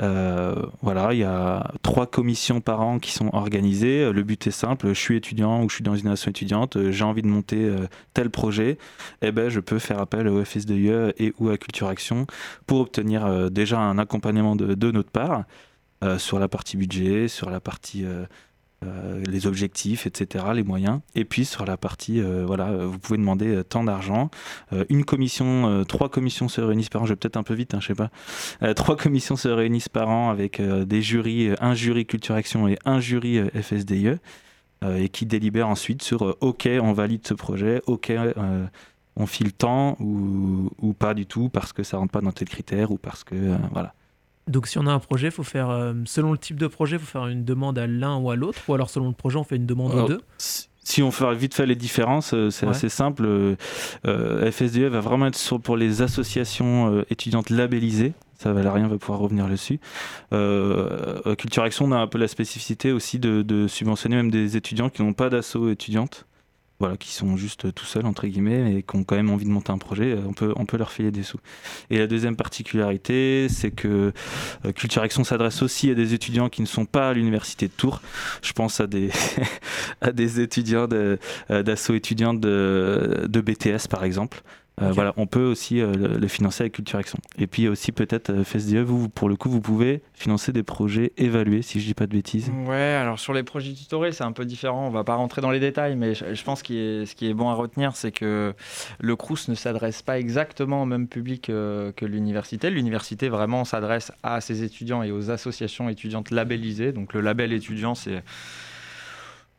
voilà, il y a trois commissions par an qui sont organisées. Le but est simple, je suis étudiant ou je suis dans une nation étudiante, j'ai envie de monter tel projet, et eh ben, je peux faire appel au FSDE et ou à Culture Action pour obtenir déjà un accompagnement de, notre part. sur la partie budget, sur la partie euh, les objectifs, etc., les moyens. Et puis sur la partie, euh, voilà, vous pouvez demander euh, tant d'argent. une commission, trois commissions se réunissent par an. Je vais peut-être un peu vite, hein, je sais pas. trois commissions se réunissent par an avec des jurys, un jury Culture Action et un jury FSDIE, et qui délibèrent ensuite sur OK, on valide ce projet, OK, on file tant ou, ou, pas du tout parce que ça rentre pas dans tel critère ou parce que voilà. Donc si on a un projet, faut faire, euh, selon le type de projet, il faut faire une demande à l'un ou à l'autre, ou alors selon le projet, on fait une demande aux deux? si on fait vite fait les différences, euh, c'est assez simple. Euh, FSDE va vraiment être sur, pour les associations étudiantes labellisées. Ça, rien va pouvoir revenir dessus. Culture Action, on a un peu la spécificité aussi de, de subventionner même des étudiants qui n'ont pas d'assaut étudiante voilà, qui sont juste tout seuls, entre guillemets, et qui ont quand même envie de monter un projet, euh, on peut, on peut leur filer des sous. Et la deuxième particularité, c'est que euh, Culture Action s'adresse aussi à des étudiants qui ne sont pas à l'université de Tours. Je pense à des, à des étudiants euh, d'assaut étudiants de BTS, par exemple, euh, voilà, on peut aussi euh, le, financer avec Culture Action. Et puis aussi peut-être euh, FSDE, vous, pour le coup, vous pouvez financer des projets évalués, si je dis pas de bêtises. Ouais, alors sur les projets tutorés, c'est un peu différent. On va pas rentrer dans les détails, mais je, pense que ce qui est bon à retenir, c'est que le CRUS ne s'adresse pas exactement au même public que l'université. L'université vraiment s'adresse à ses étudiants et aux associations étudiantes labellisées. Donc le label étudiant, c'est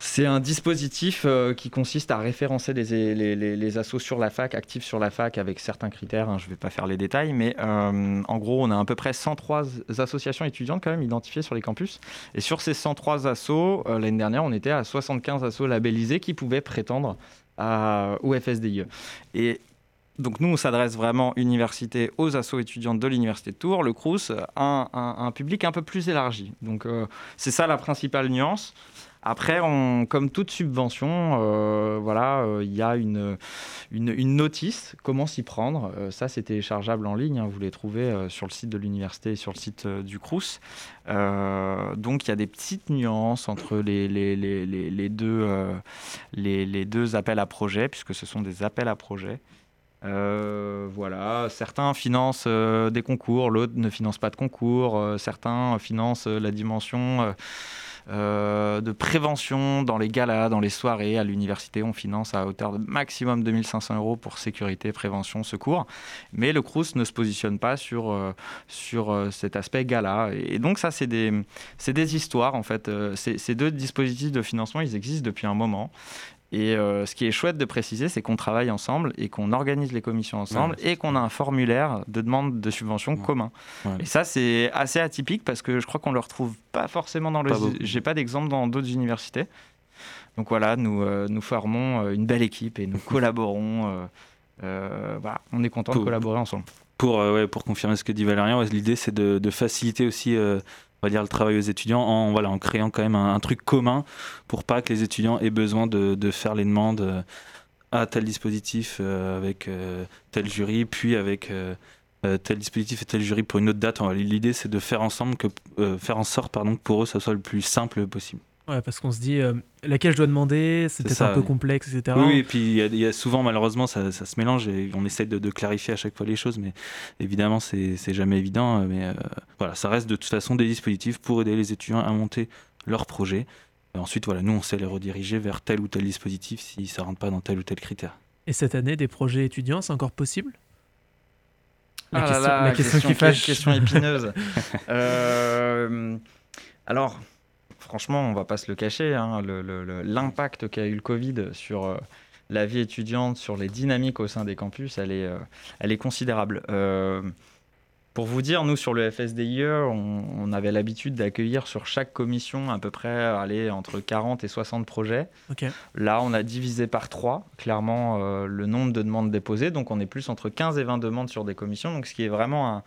c'est un dispositif euh, qui consiste à référencer les, les, assos sur la fac, actifs sur la fac, avec certains critères. Hein, je ne vais pas faire les détails, mais euh, en gros, on a à peu près 103 associations étudiantes quand même identifiées sur les campus. Et sur ces 103 assos, euh, l'année dernière, on était à 75 assos labellisés qui pouvaient prétendre à, au FSDIE. Et donc nous, on s'adresse vraiment université aux assos étudiantes de l'université de Tours, le CRUS, un, un public un peu plus élargi. Donc c'est ça la principale nuance. Après, comme toute subvention, euh, voilà, euh, il y a une, une, notice, comment s'y prendre. Euh, ça, c'est téléchargeable en ligne, hein, vous les trouvez sur le site de l'université et sur le site du CRUS. donc, il y a des petites nuances entre les, les, les, les deux, les, deux appels à projets, puisque ce sont des appels à projets. voilà, certains financent des concours, l'autre ne finance pas de concours, certains financent la dimension euh, de prévention dans les galas, dans les soirées. À l'université, on finance à hauteur de maximum 2500 euros pour sécurité, prévention, secours. Mais le CRUS ne se positionne pas sur, euh, euh, cet aspect gala. Et donc ça, c'est des, des histoires, en fait. Ces deux dispositifs de financement, ils existent depuis un moment. Et euh, ce qui est chouette de préciser, c'est qu'on travaille ensemble et qu'on organise les commissions ensemble et qu'on a un formulaire de demande de subvention commun. Et ça, c'est assez atypique parce que je crois qu'on ne le retrouve pas forcément dans le. J'ai pas d'exemple dans d'autres universités. Donc voilà, nous, euh, nous formons euh, une belle équipe et nous collaborons. on est content de collaborer ensemble. Pour, confirmer ce que dit Valérien, l'idée c'est de, de, faciliter aussi on va dire, le travail aux étudiants en, voilà, en créant quand même un, truc commun pour pas que les étudiants aient besoin de, faire les demandes euh, à tel dispositif euh, avec euh, tel jury, puis avec tel dispositif et tel jury pour une autre date. L'idée, c'est de faire ensemble que, faire en sorte, pardon, que pour eux, ça soit le plus simple possible. Ouais, parce qu'on se dit, euh, laquelle je dois demander, c'est un peu complexe, etc. Oui, et puis il y, a souvent, malheureusement, ça, ça, se mélange et on essaie de, clarifier à chaque fois les choses, mais évidemment, c'est jamais évident. Mais euh, voilà, ça reste de toute façon des dispositifs pour aider les étudiants à monter leur projet. Et ensuite, voilà, nous, on sait les rediriger vers tel ou tel dispositif si ça rentre pas dans tel ou tel critère. Et cette année, des projets étudiants, c'est encore possible? La, ah question, la question, qui fâche. Question épineuse. euh, alors, franchement, on va pas se le cacher, hein, l'impact qu'a eu le Covid sur euh, la vie étudiante, sur les dynamiques au sein des campus, elle est, euh, elle est considérable. Euh, pour vous dire, nous, sur le FSDIE, on, avait l'habitude d'accueillir sur chaque commission à peu près aller entre 40 et 60 projets. Là, on a divisé par 3, clairement, le nombre de demandes déposées. Donc, on est plus entre 15 et 20 demandes sur des commissions. Donc, ce qui est vraiment un,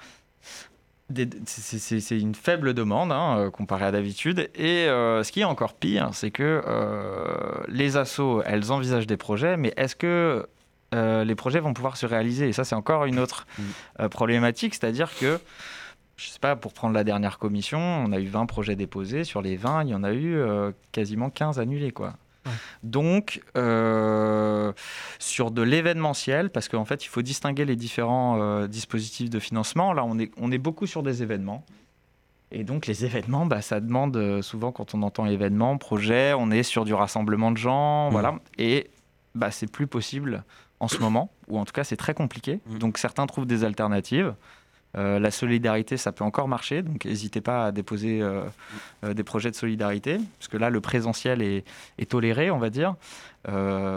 c'est une faible demande hein, euh, comparée à d'habitude. Et euh, ce qui est encore pire, c'est que euh, les assos, elles envisagent des projets, mais est-ce que les projets vont pouvoir se réaliser? Et ça, c'est encore une autre mm. problématique, c'est-à-dire que je sais pas, pour prendre la dernière commission, on a eu 20 projets déposés. Sur les 20, il y en a eu quasiment 15 annulés. Quoi. Donc, euh, sur de l'événementiel, parce qu'en fait, il faut distinguer les différents euh, dispositifs de financement. Là, on est, on est beaucoup sur des événements. Et donc, les événements, bah, ça demande souvent, quand on entend événement, projet, on est sur du rassemblement de gens. Mmh. Voilà. Et bah, c'est plus possible en ce moment, ou en tout cas, c'est très compliqué. Mmh. Donc, certains trouvent des alternatives. Euh, la solidarité, ça peut encore marcher, donc n'hésitez pas à déposer euh, euh, des projets de solidarité, parce que là, le présentiel est, toléré, on va dire,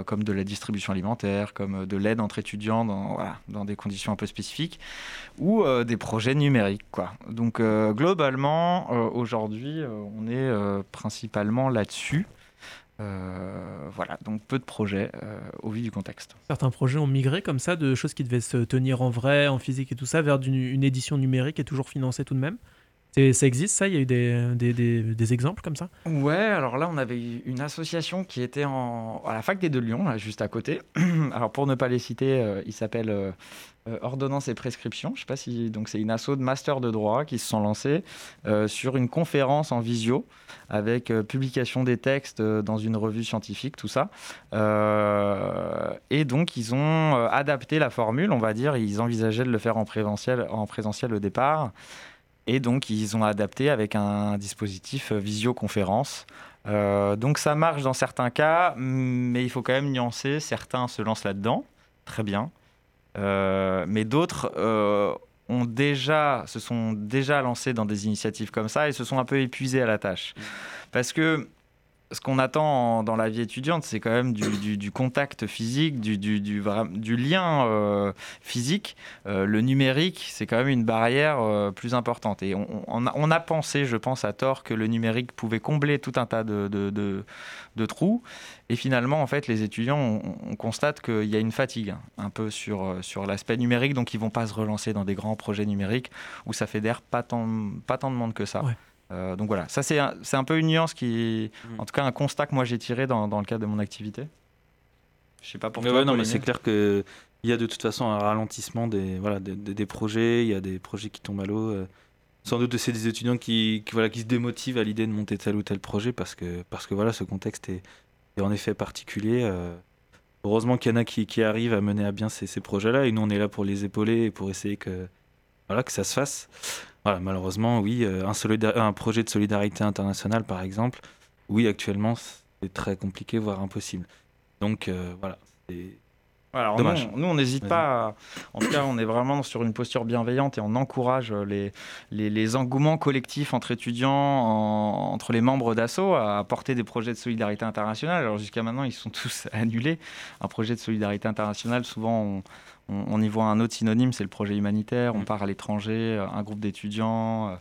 comme de la distribution alimentaire, comme de l'aide entre étudiants dans, des conditions un peu spécifiques, ou des projets numériques. Donc globalement, aujourd'hui, on est principalement là-dessus. Euh, voilà, donc peu de projets euh, au vu du contexte. Certains projets ont migré comme ça de choses qui devaient se tenir en vrai, en physique et tout ça, vers une, édition numérique et toujours financée tout de même? Ça existe ça? Il y a eu des, exemples comme ça? Ouais, alors là on avait une association qui était à la fac des Deux Lyon, là, juste à côté. alors pour ne pas les citer, euh, il s'appelle euh, ordonnance et prescription. Je sais pas si donc c'est une asso de master de droit qui se sont lancés euh, sur une conférence en visio avec euh, publication des textes dans une revue scientifique, tout ça. et donc ils ont adapté la formule, on va dire. Ils envisageaient de le faire en en présentiel au départ. Et donc, ils ont adapté avec un dispositif visioconférence. donc, ça marche dans certains cas, mais il faut quand même nuancer. Certains se lancent là-dedans, très bien. Euh, mais d'autres euh, ont déjà, se sont déjà lancés dans des initiatives comme ça et se sont un peu épuisés à la tâche. Parce que ce qu'on attend dans la vie étudiante, c'est quand même du, contact physique, du, lien euh, physique. le numérique, c'est quand même une barrière plus importante. Et on, a, pensé, je pense à tort, que le numérique pouvait combler tout un tas de, trous. Et finalement, en fait, les étudiants, on, constate qu'il y a une fatigue hein, un peu sur, euh, l'aspect numérique, donc ils vont pas se relancer dans des grands projets numériques où ça fédère pas tant, pas tant de monde que ça. Euh, donc voilà, ça c'est un, un, peu une nuance qui, mm. en tout cas un constat que moi j'ai tiré dans, dans, le cadre de mon activité. Je sais pas pour toi. non, mais c'est clair que il y a de toute façon un ralentissement des, voilà, des, des, projets, il y a des projets qui tombent à l'eau. Euh. sans doute c'est des étudiants qui, qui, voilà, qui se démotivent à l'idée de monter tel ou tel projet parce que, parce que voilà, ce contexte est, en effet particulier. Euh, heureusement qu'il y en a qui, qui, arrivent à mener à bien ces, ces projets-là, et nous on est là pour les épauler et pour essayer que, voilà, que ça se fasse. Voilà, malheureusement, oui, euh, un, un projet de solidarité internationale, par exemple, oui, actuellement, c'est très compliqué, voire impossible. Donc euh, voilà, c'est alors Nous, on n'hésite pas. En tout cas, on est vraiment sur une posture bienveillante et on encourage les, les, engouements collectifs entre étudiants, entre les membres d'ASSO à porter des projets de solidarité internationale. Alors jusqu'à maintenant, ils sont tous annulés. Un projet de solidarité internationale, souvent, on, on, y voit un autre synonyme, c'est le projet humanitaire. On mm. part à l'étranger, un groupe d'étudiants, euh,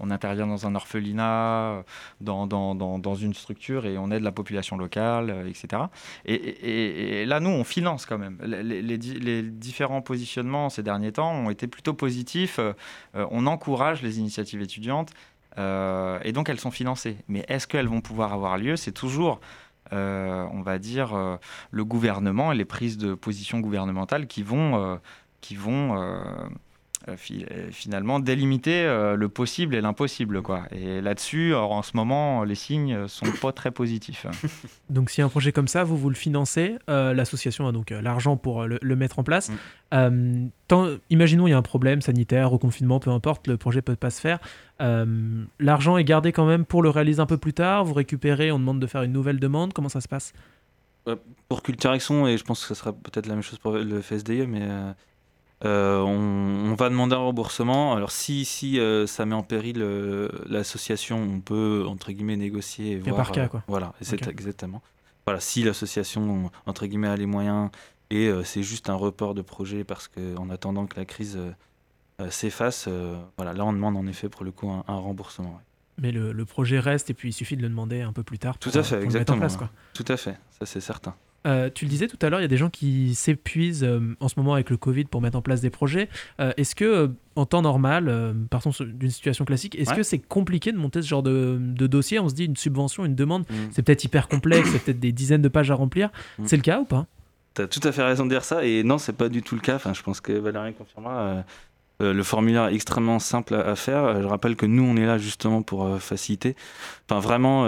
on intervient dans un orphelinat, euh, dans, dans, une structure et on aide la population locale, euh, etc. Et, là, nous, on finance quand même. Les, différents positionnements ces derniers temps ont été plutôt positifs. on encourage les initiatives étudiantes. et donc elles sont financées. Mais est-ce qu'elles vont pouvoir avoir lieu? C'est toujours euh, on va dire, euh, le gouvernement et les prises de position gouvernementales qui vont, euh, qui vont finalement délimiter le possible et l'impossible. Quoi. Et là-dessus, en ce moment, les signes sont pas très positifs. Donc si un projet comme ça, vous, vous le financez, l'association a donc l'argent pour le, mettre en place. Mm. imaginons il y a un problème sanitaire, reconfinement, peu importe, le projet peut pas se faire. Euh, l'argent est gardé quand même pour le réaliser un peu plus tard. Vous récupérez, on demande de faire une nouvelle demande. Comment ça se passe? Pour Culture Action, et je pense que ce sera peut-être la même chose pour le FSDE, mais euh, euh, on, va demander un remboursement. Alors si, si ça met en péril l'association, on peut entre guillemets négocier. Et voir, par cas, quoi. Voilà, c'est exactement. Voilà, si l'association entre guillemets a les moyens et c'est juste un report de projet parce qu'en attendant que la crise euh, s'efface. Euh, voilà, là, on demande en effet pour le coup un, remboursement. Mais le, projet reste et puis il suffit de le demander un peu plus tard. Pour, tout à fait, exactement. Place, Tout à fait, ça c'est certain. Euh, tu le disais tout à l'heure, il y a des gens qui s'épuisent en ce moment avec le Covid pour mettre en place des projets. est-ce que, en temps normal, partons d'une situation classique, est-ce que c'est compliqué de monter ce genre de, dossier? On se dit une subvention, une demande, mm. c'est peut-être hyper complexe, c'est peut-être des dizaines de pages à remplir. Mm. C'est le cas ou pas? Tu as tout à fait raison de dire ça, et non, c'est pas du tout le cas. Enfin, je pense que Valérie confirmera. Le formulaire est extrêmement simple à, faire. Je rappelle que nous, on est là justement pour faciliter. Enfin, vraiment,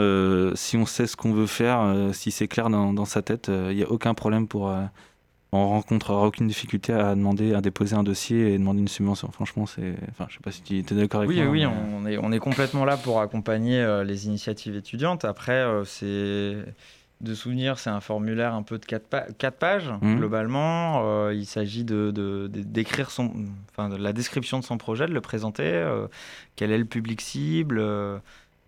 si on sait ce qu'on veut faire, si c'est clair dans, dans, sa tête, il n'y a aucun problème pour on rencontrera aucune difficulté à demander, à déposer un dossier et demander une subvention. Franchement, c'est. Enfin, je sais pas si tu es d'accord avec moi. Oui, oui, on est, on est complètement là pour accompagner euh, les initiatives étudiantes. Après, euh, c'est. De souvenir, c'est un formulaire un peu de 4, pages, mmh. globalement. Euh, il s'agit de, d'écrire son, enfin, de la description de son projet, de le présenter, quel est le public cible,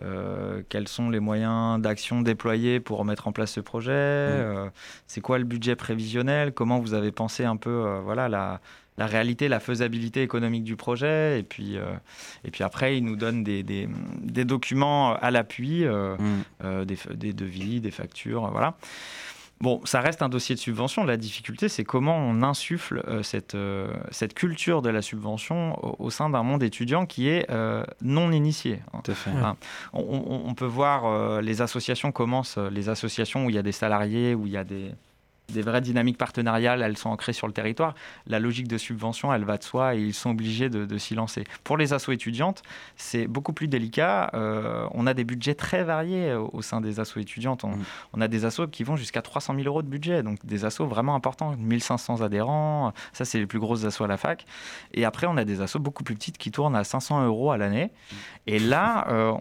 euh, quels sont les moyens d'action déployés pour mettre en place ce projet mm. euh, C'est quoi le budget prévisionnel? Comment vous avez pensé un peu euh, voilà, la, la, réalité, la faisabilité économique du projet? Et puis, et puis après, il nous donne des, des, des documents à l'appui, mm. des, des, devis, des factures, voilà. Bon, ça reste un dossier de subvention. La difficulté, c'est comment on insuffle euh, cette, euh, cette culture de la subvention au, sein d'un monde étudiant qui est euh, non initié. on, peut voir les associations commencent, les associations où il y a des salariés, où il y a des, des vraies dynamiques partenariales, elles sont ancrées sur le territoire. La logique de subvention, elle va de soi et ils sont obligés de, s'y lancer. Pour les assos étudiantes, c'est beaucoup plus délicat. Euh, on a des budgets très variés au sein des assos étudiantes. On, mm. a des assos qui vont jusqu'à 300 000 euros de budget, donc des assos vraiment importants, 1500 adhérents. Ça, c'est les plus grosses assos à la fac. Et après, on a des assos beaucoup plus petites qui tournent à 500 euros à l'année. Mm. Et là, euh,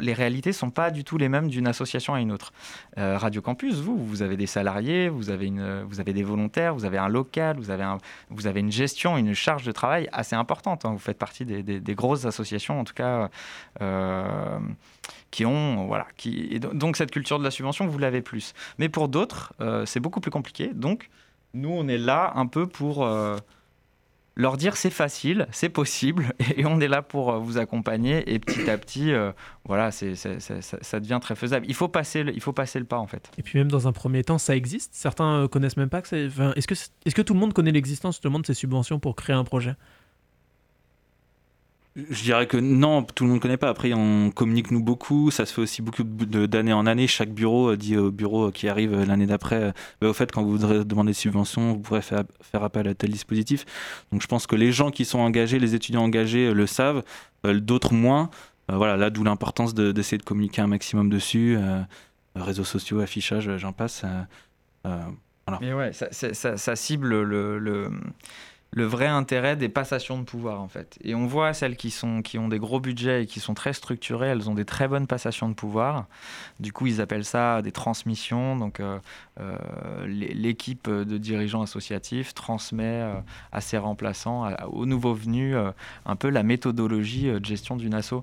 les réalités sont pas du tout les mêmes d'une association à une autre. Euh, Radio Campus, vous, vous avez des salariés, vous avez vous avez des volontaires, vous avez un local, vous avez, une gestion, une charge de travail assez importante. Hein. Vous faites partie des, grosses associations, en tout cas, euh, qui ont. Voilà, donc, cette culture de la subvention, vous l'avez plus. Mais pour d'autres, euh, c'est beaucoup plus compliqué. Donc, nous, on est là un peu pour. Euh, leur dire c'est facile, c'est possible, et on est là pour euh, vous accompagner. Et petit à petit, euh, voilà, c'est, ça, devient très faisable. Il faut, passer le, il faut passer le pas, en fait. Et puis même dans un premier temps, ça existe. Certains euh, connaissent même pas que c'est... Est-ce que, est-ce que tout le monde connaît l'existence justement de ces subventions pour créer un projet? Je dirais que non, tout le monde ne connaît pas. Après, on communique nous beaucoup. Ça se fait aussi beaucoup d'année en année. Chaque bureau euh, dit au bureau qui arrive euh, l'année d'après euh, bah, au fait, quand vous voudrez demander des subventions, vous pourrez faire, appel à tel dispositif. Donc, je pense que les gens qui sont engagés, les étudiants engagés, le savent. D'autres moins. voilà, là, d'où l'importance d'essayer de, communiquer un maximum dessus. réseaux sociaux, affichage, j'en passe. Mais ouais, ça, cible le, le le vrai intérêt des passations de pouvoir en fait. Et on voit celles qui, sont, qui ont des gros budgets et qui sont très structurées, elles ont des très bonnes passations de pouvoir. Du coup, ils appellent ça des transmissions. Donc, euh, euh, l'équipe de dirigeants associatifs transmet euh, à ses remplaçants, aux nouveaux venus, un peu la méthodologie de gestion d'une asso.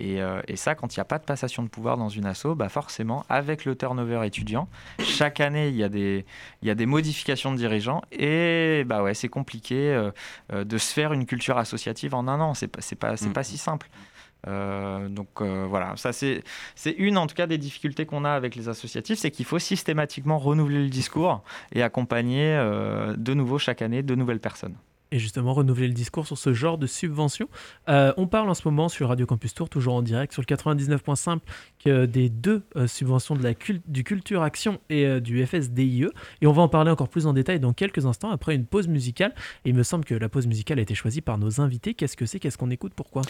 Euh, et, ça, quand il n'y a pas de passation de pouvoir dans une asso, bah forcément, avec le turnover étudiant, chaque année, il y, a des, il y a des modifications de dirigeants et bah ouais, c'est compliqué euh, euh, de se faire une culture associative en un an. C'est pas, pas, pas mm. si simple. donc voilà, ça c'est une en tout cas des difficultés qu'on a avec les associatifs, c'est qu'il faut systématiquement renouveler le discours et accompagner de nouveau chaque année de nouvelles personnes et justement renouveler le discours sur ce genre de subvention. Euh, on parle en ce moment sur Radio Campus Tour, toujours en direct, sur le 99.5 des deux euh, subventions de la du Culture Action et euh, du FSDIE. Et on va en parler encore plus en détail dans quelques instants après une pause musicale. Et il me semble que la pause musicale a été choisie par nos invités. Qu'est-ce que c'est? Qu'est-ce qu'on écoute? Pourquoi?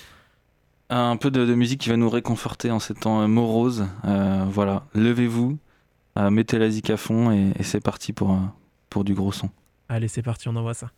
Un peu de, musique qui va nous réconforter en ces temps moroses. voilà, levez-vous, mettez la zik à fond et, et c'est parti pour, pour du gros son. Allez, c'est parti, on envoie ça.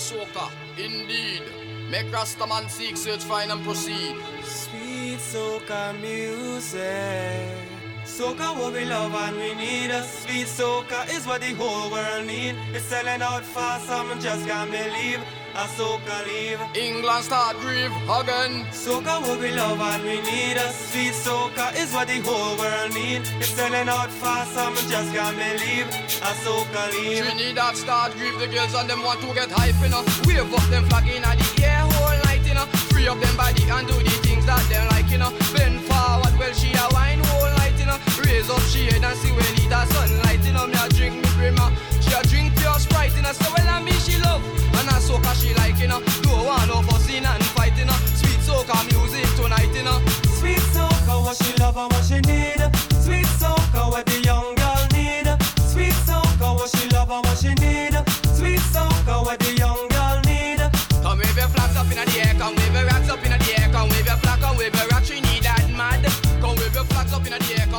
Soca, indeed. Make Rastaman seek, search, find and proceed. Sweet soca music. Soca what we love and we need. A sweet soca is what the whole world need. It's selling out fast, some just can't believe. A soca leave. England start grieve again. Soca what we love and we need. A sweet soca is what the whole world need. It's selling out fast, some just can't believe. A soca leave. Trinidad start grieve. The girls and them want to get hype, know. Wave up them flag in the air whole night, you know. Free up them body and do the things that they like, you know. Bend forward, well she a wine whole night, you know. Raise up she head and see when it a sunlight, you know. Me a drink me brimmer. She a drink pure sprite, know. So well and soca she like, you know. Don't want no fussing and fighting, you know. Sweet soca music tonight, you know. Sweet soca, what she love and what she need. Sweet soca, what the young girl need. Sweet soca, what she love and what she need. Sweet soca, what the young girl need. Come wave your flags up in the air, come wave your rocks up in the air, come wave your flag, come wave your rock, she need that mad. Come wave your flags up in the air.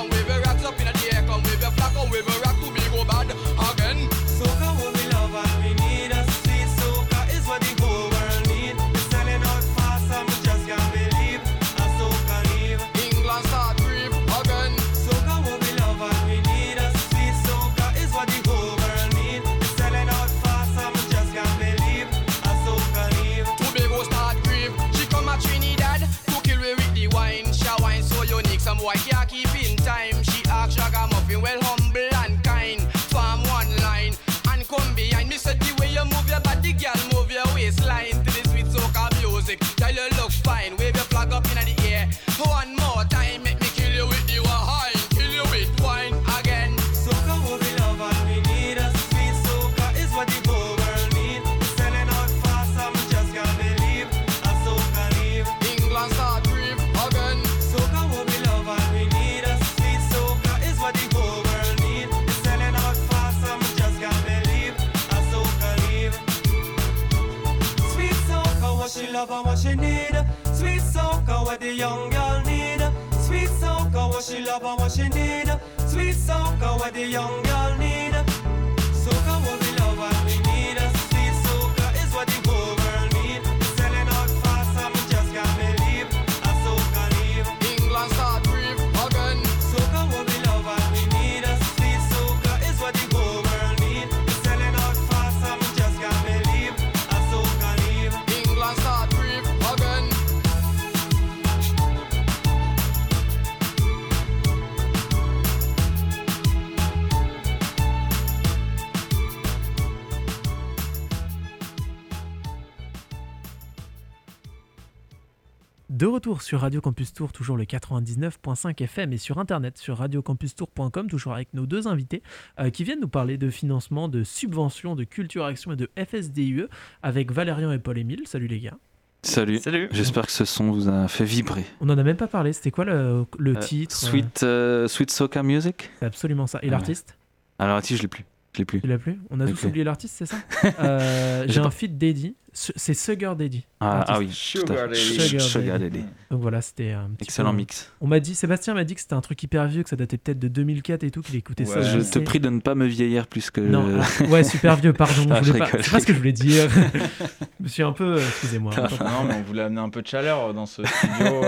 Retour sur Radio Campus Tour, toujours le 99.5 FM et sur internet sur radiocampustour.com, toujours avec nos deux invités euh, qui viennent nous parler de financement, de subventions, de culture action et de FSDUE avec Valérian et Paul-Émile. Salut les gars. Salut. Salut. J'espère que ce son vous a fait vibrer. On en a même pas parlé, c'était quoi le, le Euh, titre Sweet, euh, Sweet Soca Music C'est absolument ça. Et l'artiste Alors, attends, je l'ai plus. Je l'ai plus. Tu l'as plus? On a tous oublié l'artiste, c'est ça? Euh, J'ai un feat Daddy. Ce- C'est Sugar Daddy. Ah, ah oui, Sugar. Daddy. Sugar Sugar Daddy. Daddy. Donc voilà, c'était un petit Excellent peu- mix. On m'a dit, Sébastien m'a dit que c'était un truc hyper vieux, que ça datait peut-être de 2004 et tout, qu'il écoutait ça. Je te prie de ne pas me vieillir plus que. Non, alors- ouais, super vieux, pardon. Ah, je je pas- rigole, C'est pas ce que je voulais dire. je me suis un peu. euh, Excusez-moi. Ah, Non, mais on voulait amener un peu de chaleur dans ce studio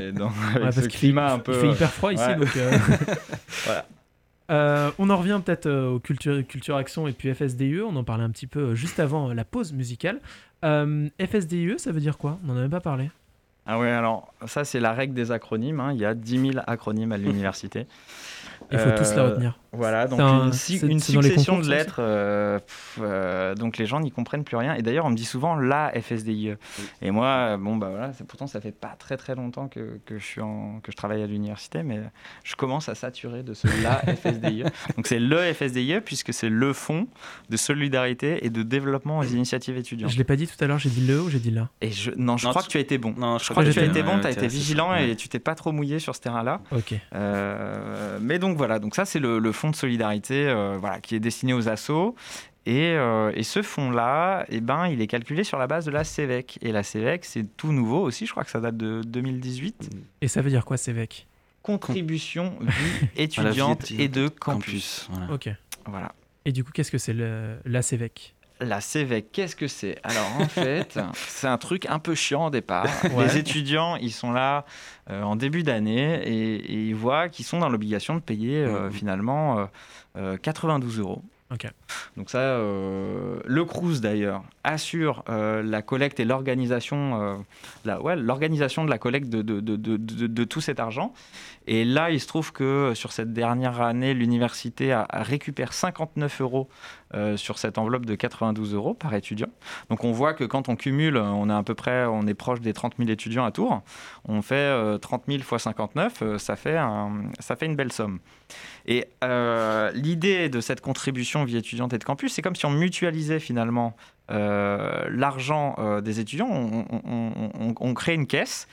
et dans avec Ouais, ce qu'il fait- climat un peu. Il fait hyper froid ici, donc. euh, Voilà. Euh, on en revient peut-être euh, aux culture, culture Action et puis FSDUE. On en parlait un petit peu euh, juste avant euh, la pause musicale. Euh, FSDUE, ça veut dire quoi? On en a même pas parlé. Ah ouais, alors ça c'est la règle des acronymes. hein. Il y a 10 000 acronymes à l'université. Il faut tous la retenir. Voilà, donc un- une, si- succession concours, de lettres. euh, pff, euh, donc les gens n'y comprennent plus rien. Et d'ailleurs, on me dit souvent la FSDIE. Et moi, euh, bon bah voilà, c'est- pourtant ça fait pas très très longtemps que, que je suis en, que je travaille à l'université, mais je commence à saturer de ce la FSDIE. Donc c'est le FSDIE puisque c'est le fonds de solidarité et de développement aux initiatives étudiantes. Je l'ai pas dit tout à l'heure, j'ai dit le ou j'ai dit là Et je, non, je Non, crois tu- que tu as été bon. Non, Je crois que tu as été bon, tu as été vigilant ouais. et tu t'es pas trop mouillé sur ce terrain-là. Ok. Euh, mais donc voilà, donc ça c'est le, le fonds de solidarité euh, voilà, qui est destiné aux assos. Et, euh, et ce fonds-là, eh ben, il est calculé sur la base de la CEVEC. Et la CEVEC, c'est tout nouveau aussi, je crois que ça date de 2018. Et ça veut dire quoi, Sévec? Contribution vie étudiante et de campus. Campus. voilà. Ok. Voilà. Et du coup, qu'est-ce que c'est la Sévec? La CEVEC, qu'est-ce que c'est? Alors en fait, c'est un truc un peu chiant au départ. Ouais. Les étudiants, ils sont là euh, en début d'année et, et ils voient qu'ils sont dans l'obligation de payer euh, Mhm. finalement euh, euh, 92 euros. Donc ça, le Crous d'ailleurs assure la collecte et l'organisation, la, ouais, l'organisation de la collecte de, de, de, de, de- de tout cet argent. Et là, il se trouve que sur cette dernière année, l'université a, récupère 59 euros euh, sur cette enveloppe de 92 euros par étudiant. Donc on voit que quand on cumule, on est à peu près, on est proche des 30 000 étudiants à Tours. On fait euh, 30 000 fois 59, euh, ça fait une belle somme. Et euh, l'idée de cette contribution vie étudiante et de campus, c'est comme si on mutualisait finalement euh, l'argent euh, des étudiants. On crée une caisse.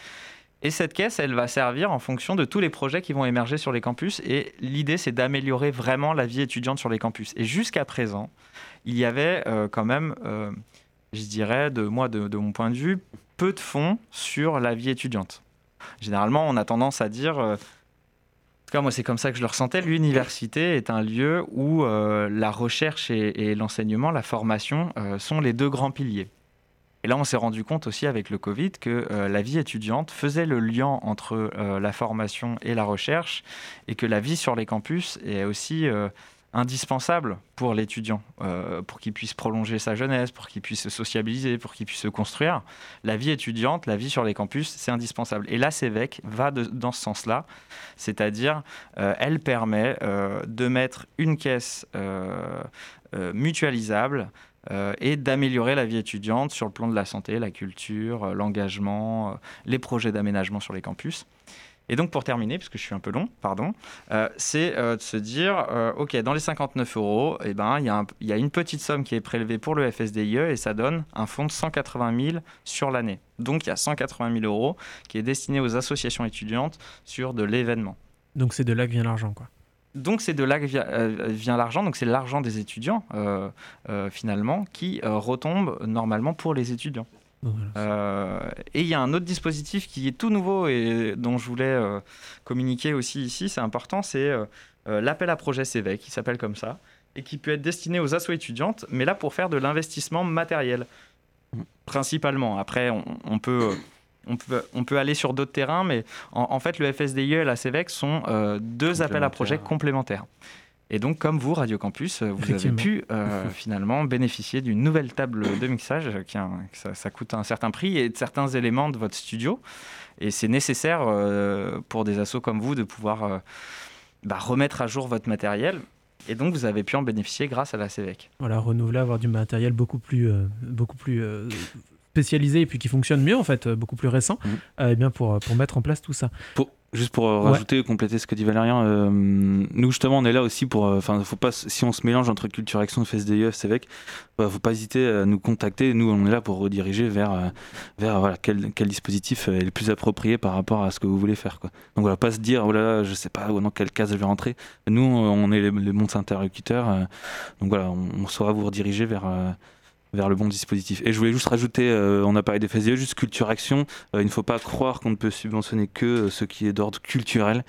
Et cette caisse, elle va servir en fonction de tous les projets qui vont émerger sur les campus. Et l'idée, c'est d'améliorer vraiment la vie étudiante sur les campus. Et jusqu'à présent, il y avait euh, quand même, euh, je dirais, de moi, de, mon point de vue, peu de fonds sur la vie étudiante. Généralement, on a tendance à dire, euh, en tout cas, moi, c'est comme ça que je le ressentais, l'université est un lieu où euh, la recherche et, l'enseignement, la formation, sont les deux grands piliers. Et là, on s'est rendu compte aussi avec le Covid que euh, la vie étudiante faisait le lien entre euh, la formation et la recherche, et que la vie sur les campus est aussi euh, indispensable pour l'étudiant, pour qu'il puisse prolonger sa jeunesse, pour qu'il puisse se sociabiliser, pour qu'il puisse se construire. La vie étudiante, la vie sur les campus, c'est indispensable. Et la CEVEC va dans ce sens-là, c'est-à-dire elle permet de mettre une caisse mutualisable et d'améliorer la vie étudiante sur le plan de la santé, la culture, euh, l'engagement, euh, les projets d'aménagement sur les campus. Et donc pour terminer, parce que je suis un peu long, pardon, euh, c'est euh, de se dire, euh, ok, dans les 59 euros, eh ben, y, il y a une petite somme qui est prélevée pour le FSDIE et ça donne un fonds de 180 000 sur l'année. Donc il y a 180 000 euros qui est destiné aux associations étudiantes sur de l'événement. Donc c'est de là que vient l'argent, quoi. Donc c'est de là que vient, euh, vient l'argent, donc c'est l'argent des étudiants euh, euh, finalement qui euh, retombe normalement pour les étudiants. et il y a un autre dispositif qui est tout nouveau et dont je voulais communiquer aussi ici, c'est important, c'est l'appel à projet CV qui s'appelle comme ça et qui peut être destiné aux assos étudiantes, mais là pour faire de l'investissement matériel principalement. Après, on, peut, on, peut, on peut aller sur d'autres terrains, mais en, fait, le FSDIE et la CEVEC sont euh, deux appels à projets complémentaires. Et donc, comme vous, Radio Campus, euh, vous avez pu euh, finalement bénéficier d'une nouvelle table de mixage qui ça, coûte un certain prix et de certains éléments de votre studio. Et c'est nécessaire pour des assos comme vous de pouvoir bah, remettre à jour votre matériel. Et donc, vous avez pu en bénéficier grâce à la CEVEC. Voilà, renouveler, avoir du matériel beaucoup plus, euh, beaucoup plus euh, spécialisé et puis qui fonctionne mieux, en fait, euh, beaucoup plus récent, mmh. et eh bien pour, pour mettre en place tout ça. Pour, Juste pour euh, rajouter, compléter ce que dit Valérien, euh, nous justement on est là aussi pour, euh, enfin faut pas, si on se mélange entre culture action, FSDF, CEVEC, bah, faut pas hésiter à nous contacter. Nous on est là pour rediriger vers, vers voilà quel, quel, dispositif est le plus approprié par rapport à ce que vous voulez faire quoi. Donc voilà, pas se dire oh là là, je sais pas dans quelle case je vais rentrer. Nous on est les, les bons interlocuteurs, donc voilà, on, on, saura vous rediriger vers vers le bon dispositif. Et je voulais juste rajouter, euh, on a parlé des FSDE, juste culture action. Euh, il ne faut pas croire qu'on ne peut subventionner que euh, ce qui est d'ordre culturel.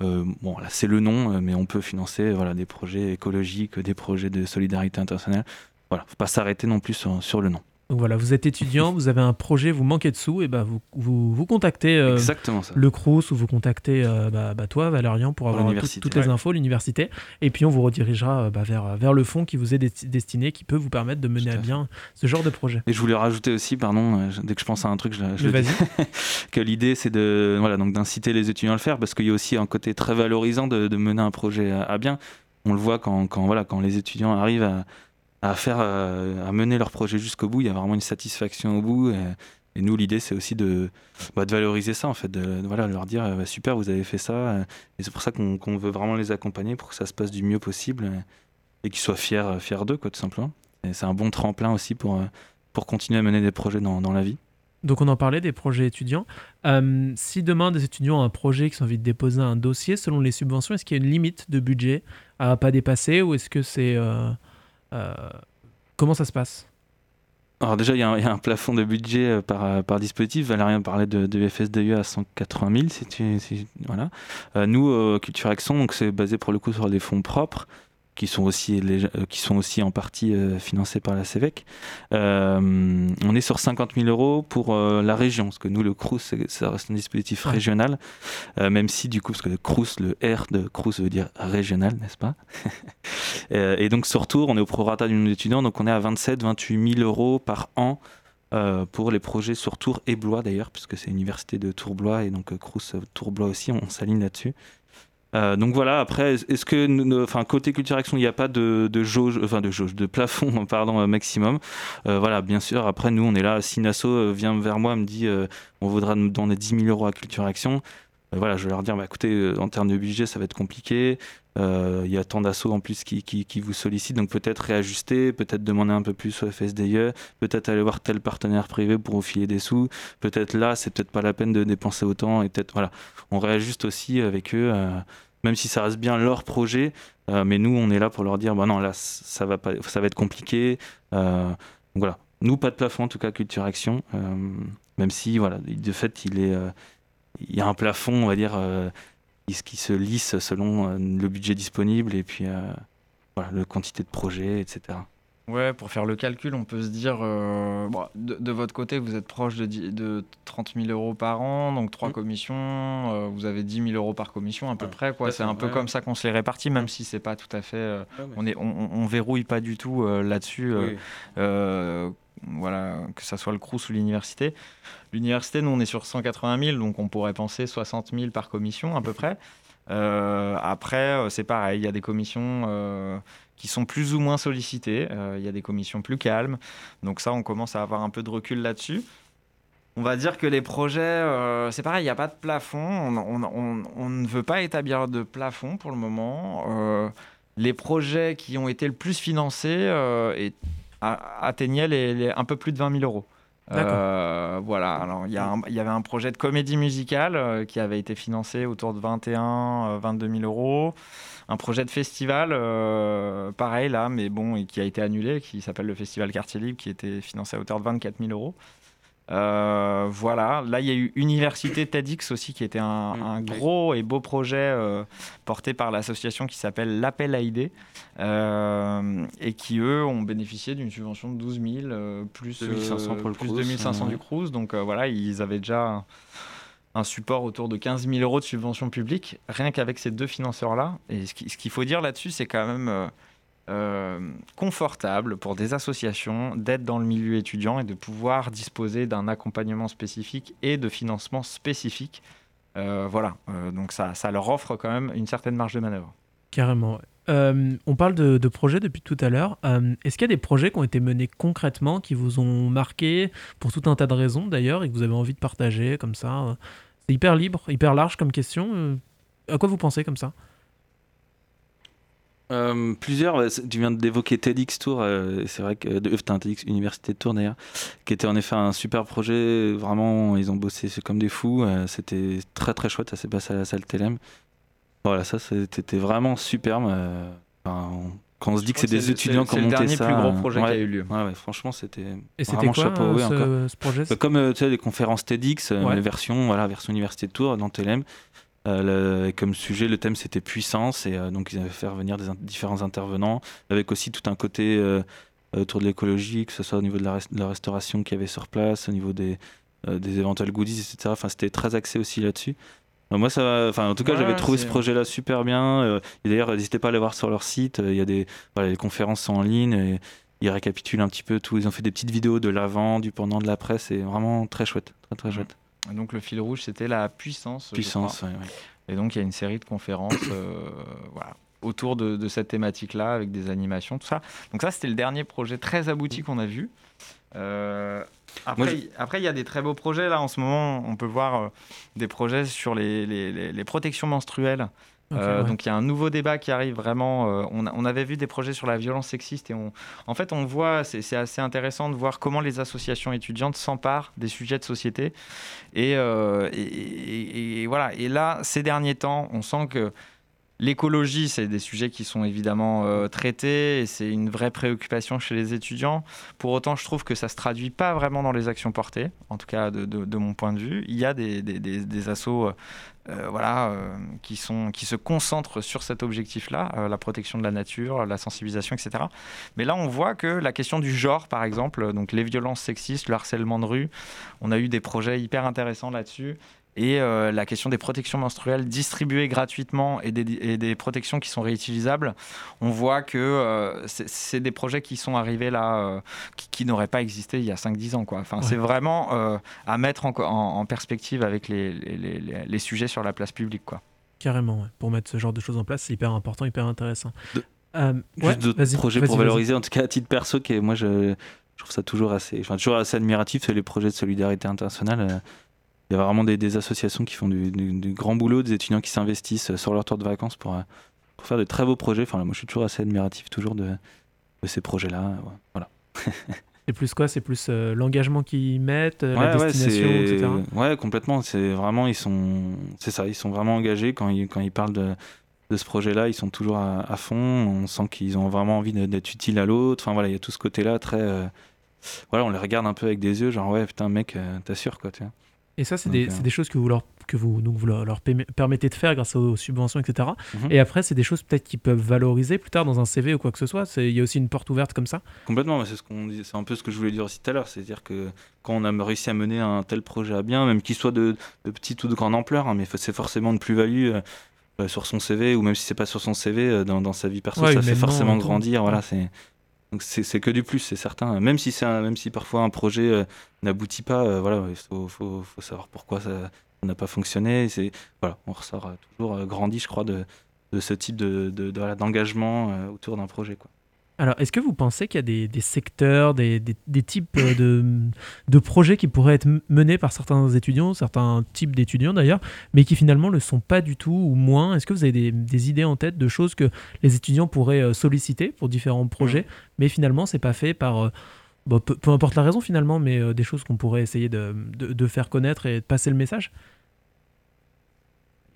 bon, là, c'est le nom, mais on peut financer voilà, des projets écologiques, des projets de solidarité internationale. Voilà, faut pas s'arrêter non plus sur le nom. Donc voilà, vous êtes étudiant, vous avez un projet, vous manquez de sous, et bah vous, vous, vous contactez euh, le CRUS ou vous contactez euh, bah, bah, toi, Valérian, pour avoir toutes les infos, l'université. Et puis on vous redirigera euh, bah, vers, vers le fonds qui vous est destiné, qui peut vous permettre de mener à, bien ce genre de projet. Et je voulais rajouter aussi, pardon, dès que je pense à un truc, je, je le dis, que l'idée c'est de voilà donc d'inciter les étudiants à le faire, parce qu'il y a aussi un côté très valorisant de, de mener un projet à, à bien. On le voit quand, quand, voilà, quand les étudiants arrivent à à faire, euh, à mener leur projet jusqu'au bout. Il y a vraiment une satisfaction au bout. Et, nous, l'idée, c'est aussi de, bah, de, valoriser ça, en fait, de, leur dire bah, super, vous avez fait ça. Et c'est pour ça qu'on veut vraiment les accompagner pour que ça se passe du mieux possible et, qu'ils soient fiers, fiers d'eux, quoi, tout simplement. Et c'est un bon tremplin aussi pour, pour continuer à mener des projets dans, la vie. Donc on en parlait des projets étudiants. Euh, si demain des étudiants ont un projet qui ont envie de déposer un dossier, selon les subventions, est-ce qu'il y a une limite de budget à pas dépasser ou est-ce que c'est euh, euh, comment ça se passe? Alors déjà, il y, a un plafond de budget euh, par, euh, par dispositif. Valérien parlait de, de FSDE à 180 000. Si voilà. nous, Culture Action, c'est basé pour le coup sur des fonds propres qui sont aussi, euh, qui sont aussi en partie euh, financés par la CEVEC. Euh, on est sur 50 000 euros pour la région, parce que nous, le CRUS, ça reste un dispositif régional, même si du coup, parce que le CRUS, le R de CRUS veut dire régional, n'est-ce pas? Et donc sur Tours, on est au prorata du nombre d'étudiants, donc on est à 27 28 000 euros par an pour les projets sur Tours et Blois d'ailleurs, puisque c'est l'université de Tours-Blois et donc Crous Tours-Blois aussi, on s'aligne là-dessus. Euh, donc voilà, après, est-ce que, enfin, côté culture action, il n'y a pas de, jauge, enfin de jauge, de plafond, pardon, euh, maximum? Euh, voilà, bien sûr. Après, nous, on est là. Si Nasso vient vers moi, me dit, on voudra donner 10 000 euros à culture action. voilà, je vais leur dire, bah, écoutez, en termes de budget, ça va être compliqué. Il y a tant d'assauts en plus qui, vous sollicitent, donc peut-être réajuster, peut-être demander un peu plus au FSDIE, peut-être aller voir tel partenaire privé pour vous filer des sous, peut-être là, c'est peut-être pas la peine de dépenser autant, et peut-être, voilà, on réajuste aussi avec eux même si ça reste bien leur projet. Euh, mais nous, on est là pour leur dire, bah non, là, ça va, pas, ça va être compliqué. Euh, donc voilà. Nous, pas de plafond, en tout cas, Culture Action. Euh, même si, voilà, de fait, il, est, il y a un plafond, on va dire, qui se lisse selon le budget disponible et puis voilà, la quantité de projets, etc. Ouais, pour faire le calcul, on peut se dire, euh, de, votre côté, vous êtes proche de, de 30 000 euros par an, donc trois mmh. commissions, euh, vous avez 10 000 euros par commission à peu près. quoi. C'est un peu comme ça qu'on se les répartit, même si c'est pas tout à fait. Euh, on, est, on, verrouille pas du tout là-dessus. Voilà, que ça soit le CRUS ou l'université. L'université, nous, on est sur 180 000, donc on pourrait penser 60 000 par commission à peu près. après, c'est pareil, il y a des commissions qui sont plus ou moins sollicités. Euh, il y a des commissions plus calmes. Donc ça, on commence à avoir un peu de recul là-dessus. On va dire que les projets, euh, c'est pareil, il n'y a pas de plafond. On, ne veut pas établir de plafond pour le moment. Euh, les projets qui ont été le plus financés atteignaient les, un peu plus de 20 000 euros. voilà, alors il y, y, avait un projet de comédie musicale qui avait été financé autour de 21 22 000 euros un projet de festival, euh, pareil là, mais bon, et qui a été annulé, qui s'appelle le Festival Quartier Libre, qui était financé à hauteur de 24 000 euros. Euh, voilà, là il y a eu Université TEDx aussi qui était un, Mm. un gros et beau projet euh, porté par l'association qui s'appelle l'Appel à idées euh, et qui eux ont bénéficié d'une subvention de 12 000 euh, plus, 2500 pour le plus Crous, 2500 ouais. du Crous. Donc euh, voilà, ils avaient déjà un, support autour de 15 000 euros de subvention publique rien qu'avec ces deux financeurs-là. Et ce qui- ce qu'il faut dire là-dessus, c'est quand même euh, confortable pour des associations d'être dans le milieu étudiant et de pouvoir disposer d'un accompagnement spécifique et de financement spécifique. Euh, voilà, Euh, donc ça, ça leur offre quand même une certaine marge de manœuvre. Carrément. on parle de, projets depuis tout à l'heure. Est-ce qu'il y a des projets qui ont été menés concrètement, qui vous ont marqué pour tout un tas de raisons d'ailleurs, et que vous avez envie de partager comme ça? C'est hyper libre, hyper large comme question. À quoi vous pensez comme ça? Euh, plusieurs, c'est- tu viens d'évoquer TEDx Tour, euh, c'est vrai que de, enfin, TEDx Université de Tours d'ailleurs, qui était en effet un super projet. Vraiment, ils ont bossé comme des fous. euh, c'était très très chouette. Ça s'est passé à la salle Telem. Voilà, ça c'était vraiment superbe. euh, enfin, on- quand on se dit que c'est des étudiants qui ont C'est le monté dernier ça. plus gros euh, projet ouais, qui a eu lieu. Ouais, ouais, franchement, c'était Et c'était vraiment quoi chapeau. euh, oui, ce, projet? Euh, Comme euh, tu sais, les conférences TEDx, euh, Ouais. les versions, voilà, version Université de Tours dans TLM. Euh, le- comme sujet, le thème c'était puissance et euh, donc ils avaient fait revenir des in- différents intervenants avec aussi tout un côté euh, autour de l'écologie, que ce soit au niveau de la, de la restauration qu'il y avait sur place, au niveau des, euh, des éventuels goodies, etc. Enfin, c'était très axé aussi là-dessus. Euh, moi, ça, enfin, en tout cas, Ouais, j'avais trouvé ce projet-là super bien. euh, et d'ailleurs, n'hésitez pas à aller voir sur leur site. euh, Il y a des, voilà, les conférences sont en ligne. Et, ils récapitulent un petit peu tout. Ils ont fait des petites vidéos de l'avant, du pendant, de l'après. C'est vraiment très chouette, très très chouette. Donc le fil rouge, c'était la puissance. Puissance. ouais, ouais. Et donc il y a une série de conférences euh, voilà, autour de, de cette thématique-là, avec des animations, tout ça. Donc ça, c'était le dernier projet très abouti qu'on a vu. Euh, après, je- il- après, il y a des très beaux projets. Là, en ce moment, on peut voir euh, des projets sur les, les- les- les protections menstruelles. Euh, ouais. Donc il y a un nouveau débat qui arrive vraiment. euh, on, avait vu des projets sur la violence sexiste et on, en fait on voit, c'est c'est assez intéressant de voir comment les associations étudiantes s'emparent des sujets de société. Et, euh, et- et- et voilà. Et là, ces derniers temps, on sent que l'écologie, c'est des sujets qui sont évidemment euh, traités et c'est une vraie préoccupation chez les étudiants. Pour autant, je trouve que ça se traduit pas vraiment dans les actions portées, en tout cas de, mon point de vue. Il y a des, des assos. euh, voilà, euh, qui, qui se concentrent sur cet objectif-là, euh, la protection de la nature, la sensibilisation, etc. Mais là, on voit que la question du genre, par exemple, donc les violences sexistes, le harcèlement de rue, on a eu des projets hyper intéressants là-dessus. Et euh, la question des protections menstruelles distribuées gratuitement et des, et des protections qui sont réutilisables, on voit que euh, c'est des projets qui sont arrivés là, euh, qui, qui n'auraient pas existé il y a 5-10 ans. Quoi. Enfin, Ouais. C'est vraiment euh, à mettre en, en- en perspective avec les, les- les- les- les sujets sur la place publique. Quoi. Carrément, ouais. pour mettre ce genre de choses en place, c'est hyper important, hyper intéressant. De- Euh, Juste ouais, projets pour valoriser, en tout cas à titre perso, qui est- moi je, je trouve ça toujours assez, enfin, toujours assez admiratif, c'est les projets de solidarité internationale. Il y a vraiment des, des associations qui font du, du- du grand boulot, des étudiants qui s'investissent euh, sur leur tour de vacances pour, euh, pour faire de très beaux projets. Enfin, moi je suis toujours assez admiratif toujours de, de ces projets-là. ouais. Voilà. C'est plus quoi? C'est plus euh, l'engagement qu'ils mettent, la Ouais, ouais, destination, c'est- etc. Ouais, complètement. C'est vraiment, ils sont, c'est ça, ils sont vraiment engagés quand ils, quand ils parlent de, de ce projet-là. Ils sont toujours à, à fond. On sent qu'ils ont vraiment envie d'être utiles à l'autre. Enfin voilà, il y a tout ce côté-là très. euh, Voilà, on les regarde un peu avec des yeux, genre ouais, putain, mec, euh, t'assures quoi, tu vois. Et ça, c'est des, choses que vous leur, que vous, donc vous leur, leur permet- permettez de faire grâce aux subventions, etc. Mhm. Et après, c'est des choses peut-être qu'ils peuvent valoriser plus tard dans un CV ou quoi que ce soit. Il y a aussi une porte ouverte comme ça. Complètement, c'est ce qu'on dit, c'est un peu ce que je voulais dire aussi tout à l'heure, c'est-à-dire que quand on a réussi à mener un tel projet à bien, même qu'il soit de, de petite ou de grande ampleur, hein, mais c'est forcément une plus-value euh, euh, sur son CV ou même si c'est pas sur son CV euh, dans, dans sa vie perso, Ouais, ça fait forcément grandir. Voilà, c'est c'est que du plus, c'est certain. Même si un- même si parfois un projet euh, n'aboutit pas, euh, voilà, il faut, savoir pourquoi ça n'a pas fonctionné. Voilà, on ressort euh, toujours grandi, je crois, de, ce type de, de- de- d'engagement autour d'un projet. Alors, est-ce que vous pensez qu'il y a des, des secteurs, des, des- des types euh, de, de projets qui pourraient être menés par certains étudiants, certains types d'étudiants d'ailleurs, mais qui finalement ne le sont pas du tout ou moins? Est-ce que vous avez des, idées en tête de choses que les étudiants pourraient euh, solliciter pour différents projets, mais finalement, c'est pas fait par. euh, bon, peu, peu importe la raison finalement, mais des choses qu'on pourrait essayer de, de- de faire connaître et de passer le message?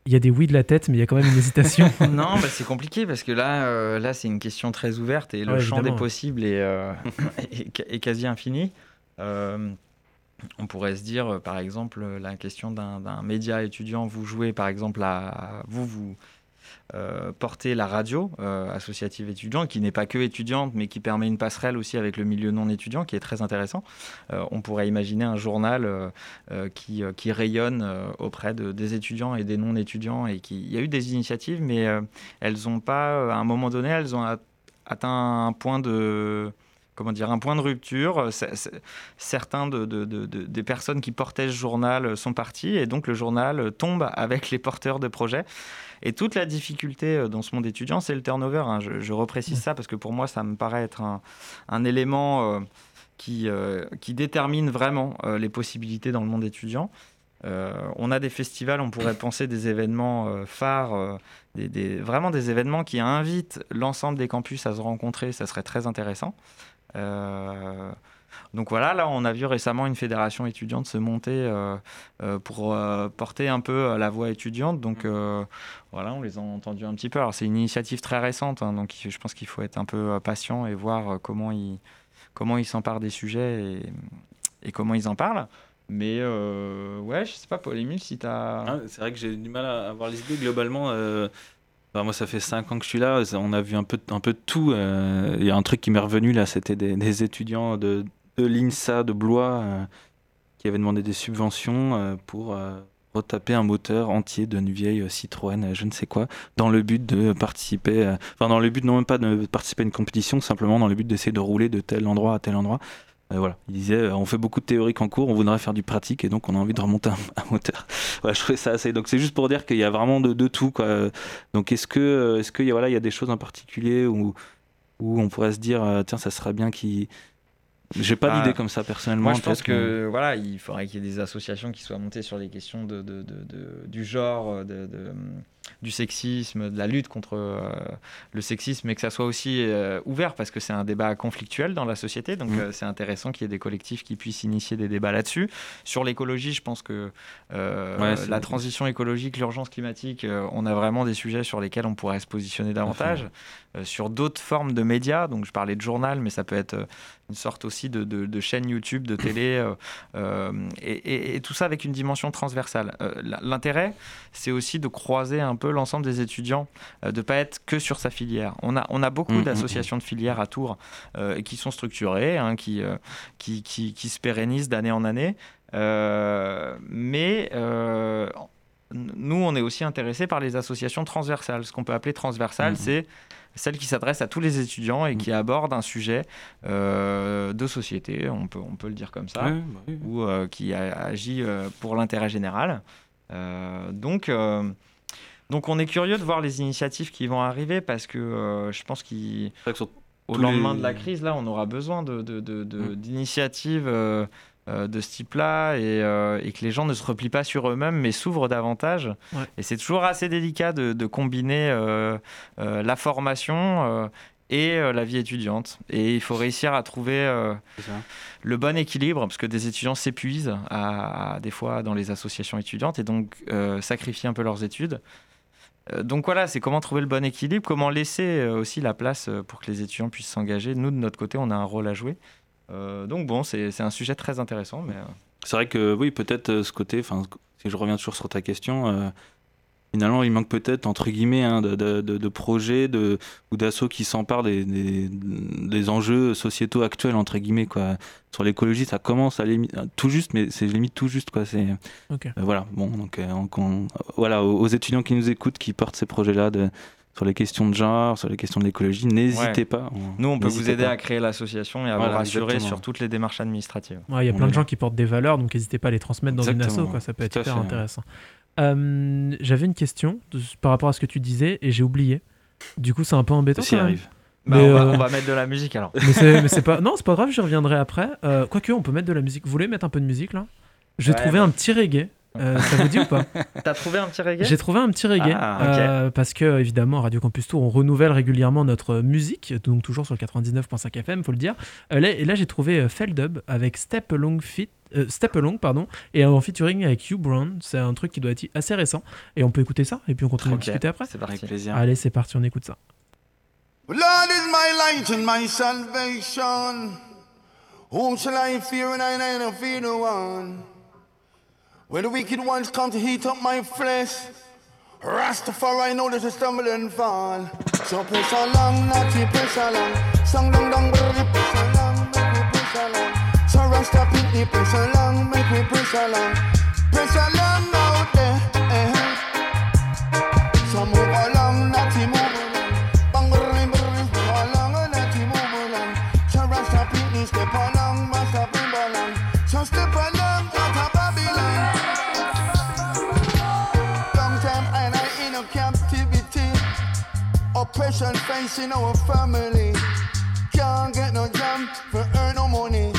Il y a des oui de la tête, mais il y a quand même une hésitation. non, bah, c'est compliqué parce que là, euh, là c'est une question très ouverte et le Ouais, champ des possibles est, euh, est, est quasi infini. Euh, on pourrait se dire, par exemple, la question d'un média étudiant, vous jouez par exemple à vous, vous euh, porter la radio euh, associative étudiante, qui n'est pas que étudiante, mais qui permet une passerelle aussi avec le milieu non étudiant, qui est très intéressant. Euh, on pourrait imaginer un journal qui, rayonne auprès de, des étudiants et des non étudiants, et il y a eu des initiatives, mais elles n'ont pas, à un moment donné, elles ont atteint un point de comment dire, un point de rupture. certains de, des personnes qui portaient ce journal sont partis et donc le journal tombe avec les porteurs de projets. Et toute la difficulté euh, dans ce monde étudiant, c'est le turnover. Hein. Je, reprécise ça parce que pour moi, ça me paraît être un, élément euh, qui, euh, qui détermine vraiment les possibilités dans le monde étudiant. on a des festivals, on pourrait penser des événements phares, des, vraiment des événements qui invitent l'ensemble des campus à se rencontrer, ça serait très intéressant. Donc voilà, là, on a vu récemment une fédération étudiante se monter euh, euh, pour euh, porter un peu la voix étudiante. Donc voilà, on les a entendus un petit peu. Alors c'est une initiative très récente, hein, donc je pense qu'il faut être un peu patient et voir comment ils comment ils s'emparent des sujets et, comment ils en parlent. Mais ouais, je sais pas, Paul Émile, si tu as. Ah, c'est vrai que j'ai du mal à avoir les idées. Globalement, moi, ça fait 5 ans que je suis là. On a vu un peu, un peu de tout. Il y a un truc qui m'est revenu là, c'était des, étudiants de, de l'INSA de Blois euh, qui avait demandé des subventions euh, pour euh, retaper un moteur entier d'une vieille Citroën, je ne sais quoi, dans le but de participer, enfin dans le but non même pas de participer à une compétition, simplement dans le but d'essayer de rouler de tel endroit à tel endroit. Voilà, il disait, on fait beaucoup de théoriques en cours, on voudrait faire du pratique et donc on a envie de remonter un, moteur. Voilà, je trouvais ça assez. Donc c'est juste pour dire qu'il y a vraiment de, de tout. Quoi. Donc est-ce que, est-ce qu'il y a voilà, il y a des choses en particulier où, où on pourrait se dire, tiens, ça serait bien qu'il j'ai pas d'idée comme ça personnellement. Moi, je pense que voilà, il faudrait qu'il y ait des associations qui soient montées sur les questions de, de, de, du genre, de, du sexisme, de la lutte contre euh, le sexisme, et que ça soit aussi euh, ouvert parce que c'est un débat conflictuel dans la société. Donc mmh. euh, c'est intéressant qu'il y ait des collectifs qui puissent initier des débats là-dessus. Sur l'écologie, je pense que la transition écologique, l'urgence climatique, on a vraiment des sujets sur lesquels on pourrait se positionner davantage. Sur d'autres formes de médias, donc je parlais de journal, mais ça peut être une sorte aussi de, de, chaîne YouTube, de télé, et, et, tout ça avec une dimension transversale. L'intérêt, c'est aussi de croiser un peu l'ensemble des étudiants, euh, de ne pas être que sur sa filière. On a, on a beaucoup mmh, mmh, d'associations mmh. de filières à Tours euh, qui sont structurées, hein, qui, euh, qui, qui, qui, se pérennisent d'année en année. mais nous, on est aussi intéressés par les associations transversales. Ce qu'on peut appeler transversales, c'est celles qui s'adressent à tous les étudiants et qui abordent un sujet de société, on peut, on peut le dire comme ça, bah ou qui agit pour l'intérêt général. donc, donc on est curieux de voir les initiatives qui vont arriver parce que euh, je pense qu'au lendemain de la crise, là, on aura besoin d'initiatives de, de, mm. euh, de ce type-là et, que les gens ne se replient pas sur eux-mêmes mais s'ouvrent davantage. Et c'est toujours assez délicat de, combiner la formation et la vie étudiante. Et il faut réussir à trouver le bon équilibre, parce que des étudiants s'épuisent à, des fois dans les associations étudiantes et donc sacrifient un peu leurs études. Euh, donc voilà, c'est comment trouver le bon équilibre, comment laisser euh, aussi la place euh, pour que les étudiants puissent s'engager. Nous, de notre côté, on a un rôle à jouer. Donc bon, c'est un sujet très intéressant. Mais... C'est vrai que oui, peut-être ce côté, si je reviens toujours sur ta question, finalement, il manque peut-être, entre guillemets, hein, de, de, de, projets de, ou d'assauts qui s'emparent des, des, enjeux sociétaux actuels, entre guillemets. Quoi. Sur l'écologie, ça commence à limite, tout juste, mais c'est limite tout juste. Quoi. C'est, euh, voilà, bon, donc, euh, voilà, aux, étudiants qui nous écoutent, qui portent ces projets-là de, sur les questions de genre, sur les questions de l'écologie, n'hésitez pas. Nous, on peut vous aider à créer l'association et à vous rassurer sur toutes les démarches administratives. Il y a plein de gens qui portent des valeurs, donc n'hésitez pas à les transmettre dans une asso, quoi. ça peut être hyper intéressant. Euh, j'avais une question par rapport à ce que tu disais et j'ai oublié. Du coup, c'est un peu embêtant. Ça arrive. Bah, euh, on, va, mettre de la musique alors. Mais c'est pas. Non, c'est pas grave, j'y reviendrai après. Euh, quoique, on peut mettre de la musique. Vous voulez mettre un peu de musique là? J'ai trouvé un petit reggae. Ça vous dit ou pas T'as trouvé un petit reggae? J'ai trouvé un petit reggae ah, parce que évidemment à Radio Campus Tour on renouvelle régulièrement notre musique donc toujours sur le 99.5 FM faut le dire là, et là j'ai trouvé Feldub avec Step Along Fit euh, Step Along, pardon, et en featuring avec Hugh Brown. C'est un truc qui doit être assez récent. Et on peut écouter ça, et puis on continue à discuter après. C'est parti. plaisir. Allez, c'est parti, on écoute ça. Lord is my light and my salvation. Whom shall I fear and I don't fear no one? When the wicked ones come to heat up my flesh, Rastafari know that I stumble and fall. So press along, naughty press along. Song dong dong, press along, make me press along. So Rasta pitney press along, make me press along. Press along out Oppression facing our family. Can't get no job for earn no money.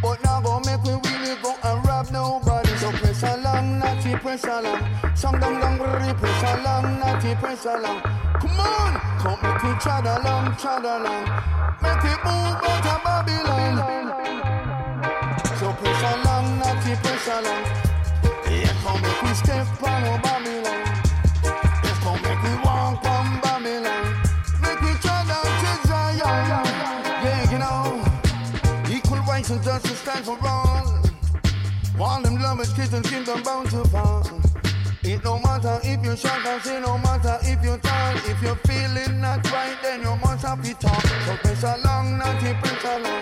But now go make we really go and rob nobody. So press along, naughty press along. Some down down brrrr, press along, naughty press along. Come on, come make we trot along, trot along. Make it move out of Babylon. So press along, naughty press along. Yeah, come make we step on All kids and kingdom bound to fall. It no matter if you short or say no matter if you tall. If you're feeling not right, then you must have it talk. So press along, naughty press along.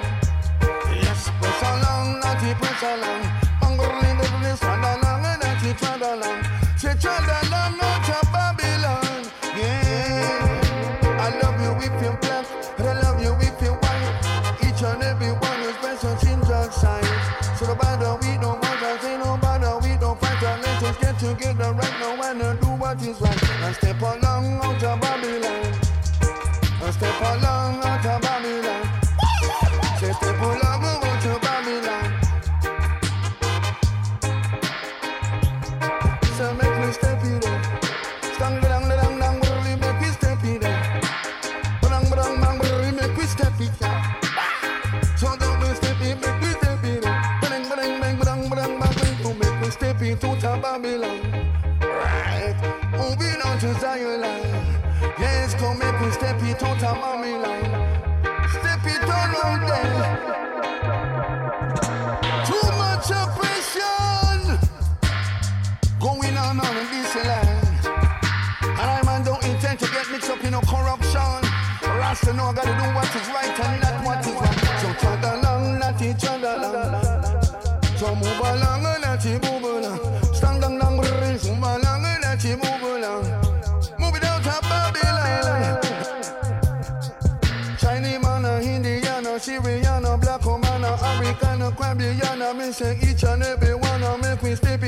Caribbean, a me say each and every one, a make we step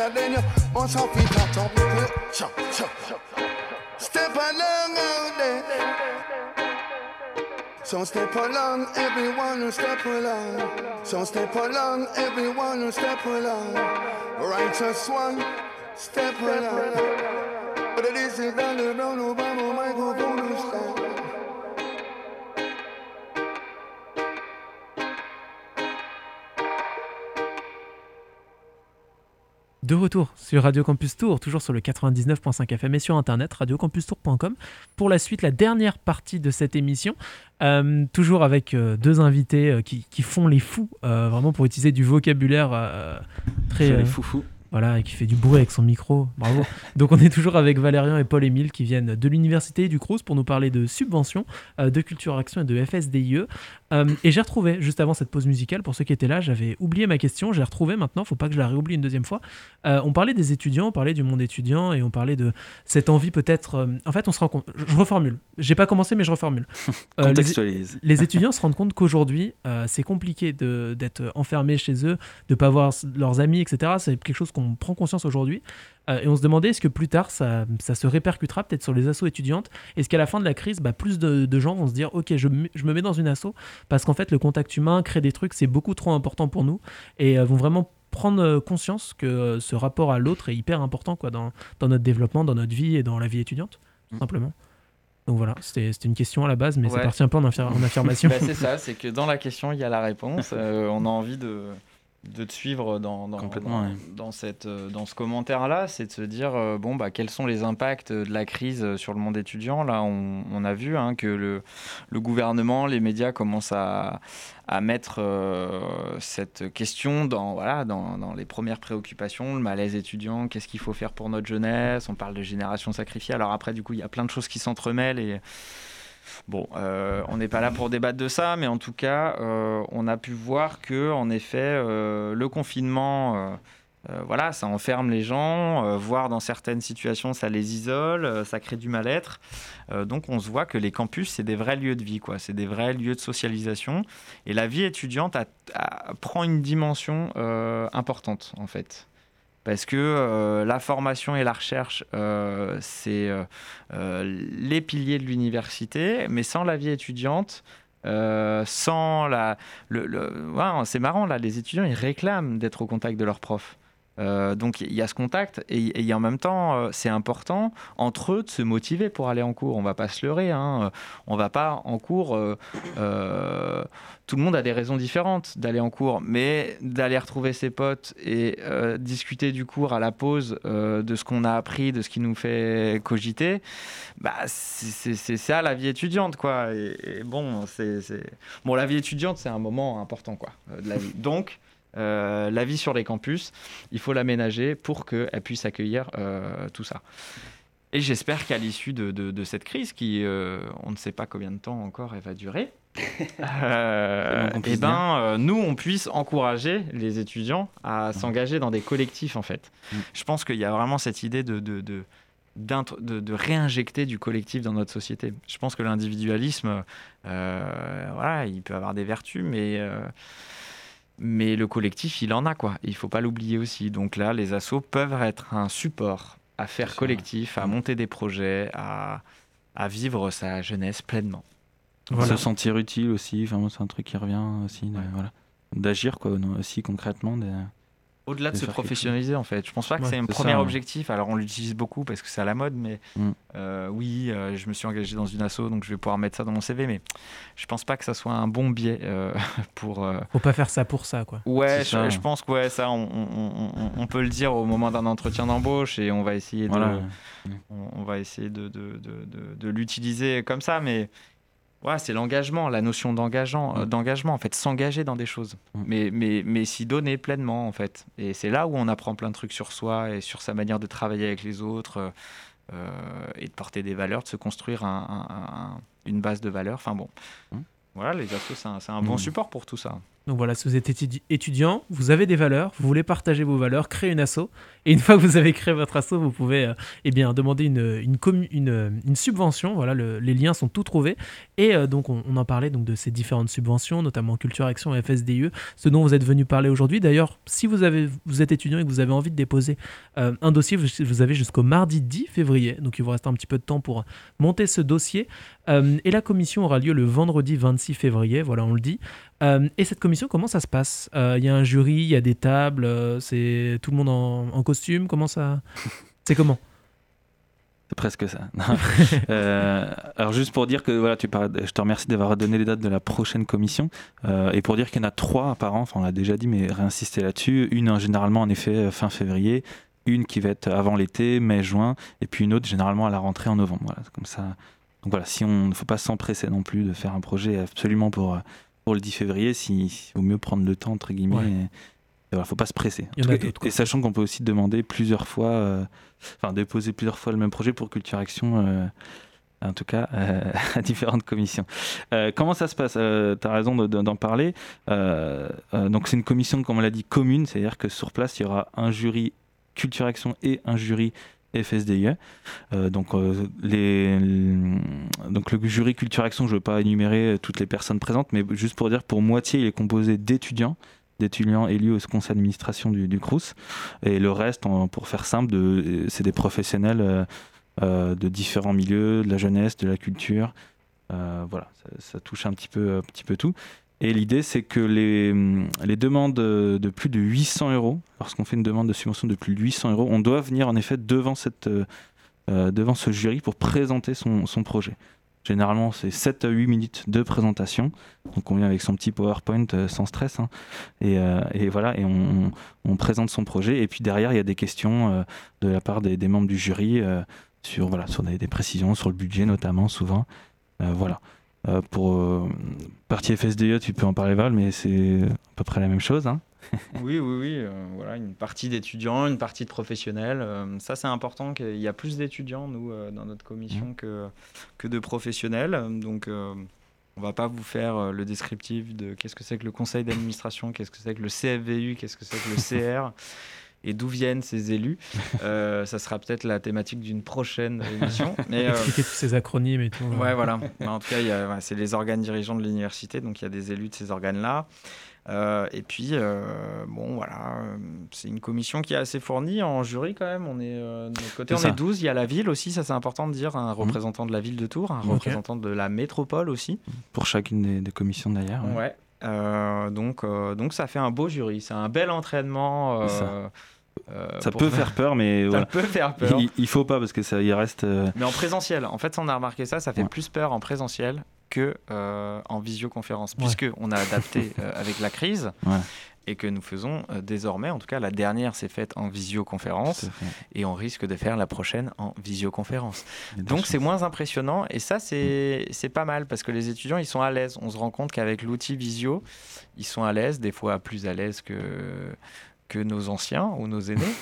pressure, then you must have it up, up. Step along out there. So step along, everyone will step along. So step along, everyone will step along. Righteous one, step along. But it is a dollar, brown, Obama, microphone, De retour sur Radio Campus Tour, toujours sur le 99.5 FM et sur internet, radiocampustour.com. Pour la suite, la dernière partie de cette émission, euh, toujours avec euh, deux invités euh, qui, qui font les fous, vraiment pour utiliser du vocabulaire très. Les foufous. voilà, et qui fait du bruit avec son micro. Bravo. Donc on est toujours avec Valérian et Paul-Émile qui viennent de l'université du Crous pour nous parler de subventions, de Culture Action et de FSDIE. Euh, et j'ai retrouvé, juste avant cette pause musicale, pour ceux qui étaient là, j'avais oublié ma question, j'ai retrouvé maintenant, faut pas que je la réoublie une deuxième fois. Euh, on parlait des étudiants, on parlait du monde étudiant et on parlait de cette envie peut-être... euh, en fait, on se rend compte... Je, reformule. J'ai pas commencé, mais je reformule. Les- Contextualise. les étudiants se rendent compte qu'aujourd'hui, c'est compliqué de- d'être enfermé chez eux, de pas voir leurs amis, etc. C'est quelque chose qu'on qu'on prend conscience aujourd'hui. et on se demandait est-ce que plus tard, ça, ça se répercutera peut-être sur les assos étudiantes? Est-ce qu'à la fin de la crise, bah, plus de, gens vont se dire ok, je, je, me mets dans une asso parce qu'en fait, le contact humain, créer des trucs, c'est beaucoup trop important pour nous et vont vraiment prendre conscience que ce rapport à l'autre est hyper important quoi, dans, dans notre développement, dans notre vie et dans la vie étudiante, tout mm. simplement. Donc voilà, c'était une question à la base, mais ça partit un peu en, affirmation. Bah, c'est ça, c'est que dans la question, il y a la réponse. Euh, on a envie de, de te suivre dans, dans, dans, cette, euh, dans ce commentaire-là, c'est de se dire euh, bon, bah, quels sont les impacts de la crise sur le monde étudiant? Là, on, on a vu hein, que le, le, gouvernement, les médias commencent à, à mettre euh, cette question dans, voilà, dans, dans, les premières préoccupations, le malaise étudiant, qu'est-ce qu'il faut faire pour notre jeunesse, on parle de génération sacrifiée. Alors après, du coup, il y a plein de choses qui s'entremêlent et Bon, euh, on n'est pas là pour débattre de ça, mais en tout cas, euh, on a pu voir que, en effet, euh, le confinement, voilà, ça enferme les gens, voire dans certaines situations, ça les isole, ça crée du mal-être. donc, on se voit que les campus, c'est des vrais lieux de vie, quoi. C'est des vrais lieux de socialisation. Et la vie étudiante prend une dimension importante, en fait parce que euh, la formation et la recherche, euh, c'est euh, les piliers de l'université, mais sans la vie étudiante, sans la... C'est marrant, là, les étudiants, ils réclament d'être au contact de leurs profs. Donc il y a ce contact et, en même temps c'est important entre eux de se motiver pour aller en cours. On va pas se leurrer, hein. on va pas en cours tout le monde a des raisons différentes d'aller en cours, mais d'aller retrouver ses potes et euh, discuter du cours à la pause euh, de ce qu'on a appris, de ce qui nous fait cogiter, bah, c'est ça la vie étudiante, quoi. Et, bon, c'est bon, la vie étudiante, c'est un moment important, quoi, euh, de la vie. Donc, la vie sur les campus, il faut l'aménager pour qu'elle puisse accueillir tout ça. Et j'espère qu'à l'issue de, de, cette crise, qui on ne sait pas combien de temps encore elle va durer, euh, et eh ben, euh, nous, on puisse encourager les étudiants à s'engager dans des collectifs, en fait. Mhm. Je pense qu'il y a vraiment cette idée de, de, de de, réinjecter du collectif dans notre société. Je pense que l'individualisme, euh, voilà, il peut avoir des vertus, mais, mais le collectif, il en a quoi. Il faut pas l'oublier aussi. Donc là, les assos peuvent être un support à faire collectif, à mhm. monter des projets, à, à vivre sa jeunesse pleinement. Se sentir utile aussi, enfin, c'est un truc qui revient aussi. Voilà. D'agir quoi, aussi concrètement. Au-delà de, se professionnaliser en fait. Je pense pas que c'est un premier objectif. Alors on l'utilise beaucoup parce que c'est à la mode, mais mm. euh, oui, euh, je me suis engagé dans une asso, donc je vais pouvoir mettre ça dans mon CV, mais je pense pas que ça soit un bon biais euh, pour. Faut pas faire ça pour ça quoi. Ouais, je, pense que ouais, ça, on, on, on, peut le dire au moment d'un entretien d'embauche et on va essayer de, on, va essayer de, de, de, de l'utiliser comme ça, mais Ouais, c'est l'engagement, la notion d'engagement, euh, mm. d'engagement en fait, s'engager dans des choses, mm. mais, mais, mais s'y donner pleinement en fait. Et c'est là où on apprend plein de trucs sur soi et sur sa manière de travailler avec les autres euh, euh, et de porter des valeurs, de se construire une base de valeurs. Enfin bon, mm. voilà, les assos, c'est un, bon support pour tout ça. Donc voilà, si vous êtes étudiant, vous avez des valeurs, vous voulez partager vos valeurs, créer une asso. Et une fois que vous avez créé votre asso, vous pouvez euh, eh demander une, subvention. Voilà, les liens sont tout trouvés. Et euh, donc, on, en parlait de ces différentes subventions, notamment Culture Action et FSDE, ce dont vous êtes venu parler aujourd'hui. D'ailleurs, si vous, vous êtes étudiant et que vous avez envie de déposer euh, un dossier, vous, avez jusqu'au mardi 10 février. Donc, il vous reste un petit peu de temps pour monter ce dossier. et la commission aura lieu le vendredi 26 février. Voilà, on le dit. Et cette commission, comment ça se passe? Il y a un jury, il y a des tables, c'est tout le monde en, costume Comment ça? C'est comment? C'est presque ça. Euh, alors juste pour dire que voilà, je te remercie d'avoir donné les dates de la prochaine commission euh, et pour dire qu'il y en a trois par an. Enfin, on l'a déjà dit, mais réinsister là-dessus. Une généralement en effet euh, fin février, une qui va être avant l'été, mai-juin, et puis une autre généralement à la rentrée en novembre. Voilà, comme ça. Donc voilà, si on ne faut pas s'empresser non plus de faire un projet absolument pour pour le 10 février, s'il vaut mieux prendre le temps entre guillemets. Il ne faut pas se presser. et, sachant qu'on peut aussi demander plusieurs fois, euh, enfin déposer plusieurs fois le même projet pour Culture Action, euh, en tout cas euh, à différentes commissions. comment ça se passe? Tu as raison d'en parler. donc c'est une commission, comme on l'a dit, commune, c'est-à-dire que sur place, il y aura un jury Culture Action et un jury FSDIE. donc, les, donc le jury Culture Action, je ne veux pas énumérer toutes les personnes présentes, mais juste pour dire, pour moitié, il est composé d'étudiants d'étudiants élus au conseil d'administration du, du CRUS. Et le reste, pour faire simple, de, c'est des professionnels de différents milieux, de la jeunesse, de la culture. voilà, ça, touche un petit peu, un petit peu tout. Et l'idée, c'est que les, demandes de plus de 800 euros, lorsqu'on fait une demande de subvention de plus de 800 euros, on doit venir en effet devant, cette, euh, devant ce jury pour présenter son, son projet. Généralement, c'est 7 à 8 minutes de présentation. Donc, on vient avec son petit PowerPoint euh, sans stress. Hein. Et, euh, voilà, et on, présente son projet. Et puis derrière, il y a des questions de la part des, membres du jury sur, voilà, sur des, précisions, sur le budget notamment, souvent. voilà. Euh, pour euh, partie FSDE, tu peux en parler Val, mais c'est à peu près la même chose. Hein oui, oui, oui. Euh, voilà, une partie d'étudiants, une partie de professionnels. ça, c'est important qu'il y a plus d'étudiants, nous, dans notre commission, mmh. que, que de professionnels. Donc, on va pas vous faire le descriptif de qu'est-ce que c'est que le conseil d'administration, qu'est-ce que c'est que le CFVU, qu'est-ce que c'est que le CR et d'où viennent ces élus. Euh, ça sera peut-être la thématique d'une prochaine émission. Mais, euh, Expliquer tous ces acronymes et tout. Ouais, voilà. en tout cas, c'est les organes dirigeants de l'université, donc il y a des élus de ces organes-là. Euh, et puis, bon, voilà, c'est une commission qui est assez fournie en jury quand même. On est, de notre côté, on est 12. Il y a la ville aussi, ça c'est important de dire, un mhm. représentant de la ville de Tours, un représentant de la métropole aussi. Pour chacune des, commissions d'ailleurs. Ouais. Donc, donc ça fait un beau jury, c'est un bel entraînement. Euh, ça peut faire peur, mais ça peut faire peur. Il, il, faut pas parce que ça, il reste. Euh, mais en présentiel, en fait, on a remarqué ça, ça fait plus peur en présentiel que euh, en visioconférence, puisque on a adapté avec la crise. Et que nous faisons désormais, en tout cas la dernière s'est faite en visioconférence et on risque de faire la prochaine en visioconférence. Donc c'est moins impressionnant et ça c'est pas mal parce que les étudiants ils sont à l'aise. On se rend compte qu'avec l'outil visio, ils sont à l'aise, des fois plus à l'aise que que nos anciens ou nos aînés.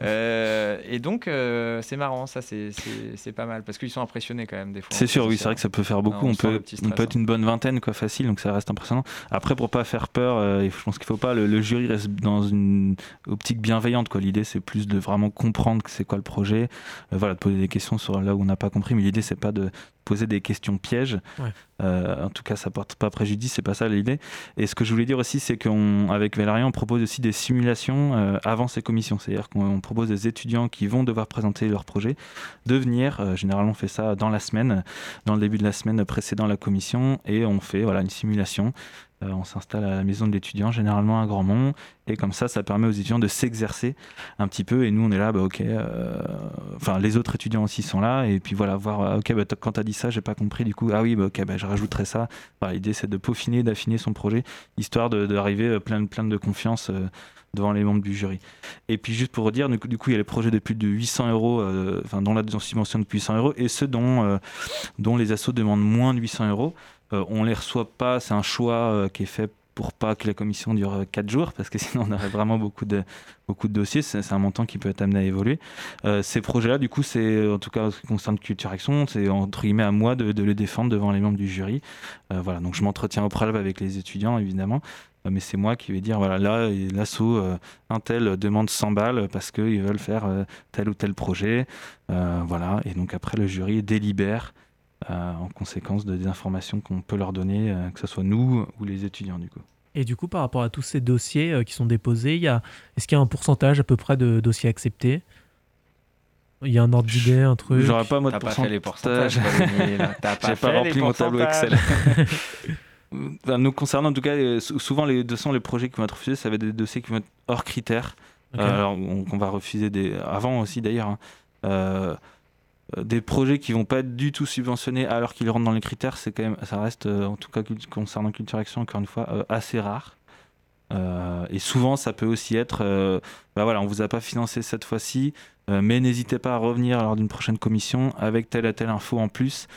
Euh, et donc, euh, c'est marrant, ça, c'est pas mal, parce qu'ils sont impressionnés quand même des fois. C'est sûr, oui, c'est vrai que ça peut faire beaucoup. on, peut, on peut être une bonne vingtaine, quoi, facile, donc ça reste impressionnant. Après, pour pas faire peur, euh, je pense qu'il faut pas, le, jury reste dans une optique bienveillante, quoi. L'idée, c'est plus de vraiment comprendre c'est quoi le projet, voilà, de poser des questions sur là où on n'a pas compris, mais l'idée, c'est pas de poser des questions pièges. Euh, en tout cas, ça porte pas préjudice, c'est pas ça l'idée. Et ce que je voulais dire aussi, c'est qu'avec Valérian, on propose aussi des simulations euh, avant ces commissions. C'est-à-dire qu'on propose des étudiants qui vont devoir présenter leur projet de venir. Euh, généralement, on fait ça dans la semaine, dans le début de la semaine précédant la commission, et on fait voilà une simulation euh, on s'installe à la maison de l'étudiant, généralement à Grandmont, et comme ça, ça permet aux étudiants de s'exercer un petit peu. Et nous, on est là, bah, ok. Euh, enfin, les autres étudiants aussi sont là, et puis voilà, voir, euh, ok, bah, quand tu as dit ça, j'ai pas compris, du coup, ah oui, bah, ok, bah, je rajouterai ça. L'idée, c'est de peaufiner, d'affiner son projet, histoire d'arriver plein, plein de confiance devant les membres du jury. Et puis juste pour dire, du coup, il y a les projets de plus de 800 euros, enfin dont la subvention de plus de 800 euros, et ceux dont, dont les assos demandent moins de 800 euros. Euh, on les reçoit pas, c'est un choix euh, qui est fait pour pas que la commission dure 4 euh, jours, parce que sinon on aurait vraiment beaucoup de, beaucoup de dossiers. C'est un montant qui peut être amené à évoluer. ces projets-là, du coup, c'est en tout cas ce qui concerne Culture Action, c'est entre guillemets à moi de, les défendre devant les membres du jury. voilà, donc je m'entretiens au préalable avec les étudiants, évidemment. mais c'est moi qui vais dire, voilà, là, l'assaut, un tel demande 100 balles parce qu'ils veulent faire tel ou tel projet. voilà, et donc après, le jury délibère en conséquence de des informations qu'on peut leur donner, euh, que ce soit nous ou les étudiants du coup. Et du coup, par rapport à tous ces dossiers euh, qui sont déposés, il y a, est-ce qu'il y a un pourcentage à peu près de dossiers acceptés? Il y a un ordre d'idée, un truc? J'aurais pas mot de pourcentage. les pourcentages. J'ai pas rempli mon tableau Excel. nous concernant, en tout cas, souvent les, sont les projets qui vont être refusés, ça va être des dossiers qui vont être hors critères. alors, on, va refuser des. Avant aussi d'ailleurs. Hein. Euh, des projets qui vont pas être du tout subventionnés alors qu'ils rentrent dans les critères, c'est quand même, ça reste, euh, en tout cas concernant Culture Action, encore une fois, euh, assez rare. et souvent, ça peut aussi être, bah voilà, on vous a pas financé cette fois-ci, mais n'hésitez pas à revenir lors d'une prochaine commission avec telle et telle info en plus.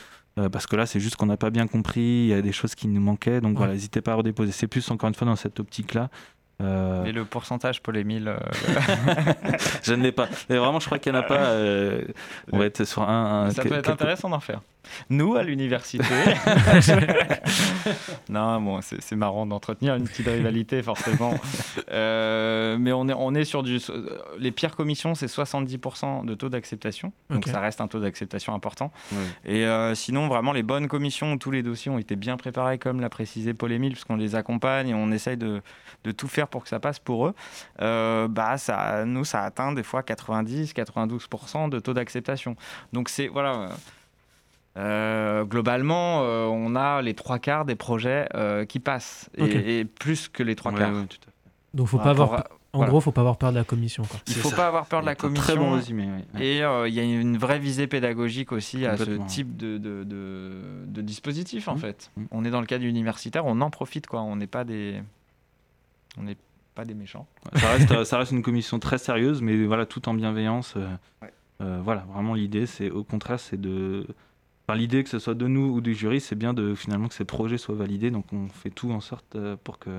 parce que là, c'est juste qu'on n'a pas bien compris, il y a des choses qui nous manquaient, donc voilà, n'hésitez pas à redéposer. C'est plus, encore une fois, dans cette optique-là, euh... Et le pourcentage pour les 1000 euh, Je ne l'ai pas. Mais vraiment, je crois qu'il n'y en a pas. Euh, on va être sur un. Ça peut être intéressant d'en faire. Nous, à l'université. non, bon, c'est marrant d'entretenir une petite rivalité, forcément. Euh, mais on est, on est sur du. Les pires commissions, c'est 70% de taux d'acceptation. Donc ça reste un taux d'acceptation important. Et euh, sinon, vraiment, les bonnes commissions où tous les dossiers ont été bien préparés, comme l'a précisé Paul Émile, puisqu'on les accompagne et on essaye de, de, tout faire pour que ça passe pour eux, euh, bah, ça, nous, ça atteint des fois 90-92% de taux d'acceptation. Donc c'est. Voilà. Euh, globalement, euh, on a les trois quarts des projets euh, qui passent, et, plus que les trois quarts. Donc, faut pas avoir, en gros, faut pas avoir peur de la commission. Quoi. Il faut pas avoir peur de la commission. Très bon résumé. Et il y a une vraie visée pédagogique aussi à ce type de, de, de, dispositif, en mmh. fait. Mmh. On est dans le cadre universitaire, on en profite, quoi. On n'est pas des, on n'est pas des méchants. Ça reste, ça reste une commission très sérieuse, mais voilà, tout en bienveillance. voilà, vraiment l'idée, c'est au contraire, c'est de l'idée que ce soit de nous ou du jury, c'est bien de finalement que ces projets soient validés. Donc on fait tout en sorte euh, pour que,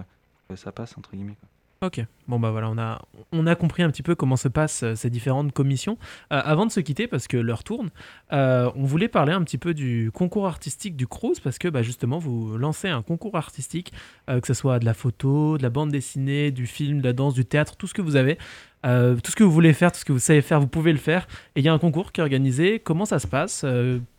ça passe entre guillemets. Ok, bon bah voilà, on a, on a compris un petit peu comment se passent euh, ces différentes commissions. Euh, avant de se quitter, parce que l'heure tourne, on voulait parler un petit peu du concours artistique du Cruz, parce que bah, justement, vous lancez un concours artistique, que ce soit de la photo, de la bande dessinée, du film, de la danse, du théâtre, tout ce que vous avez. tout ce que vous voulez faire, tout ce que vous savez faire, vous pouvez le faire. Et il y a un concours qui est organisé. Comment ça se passe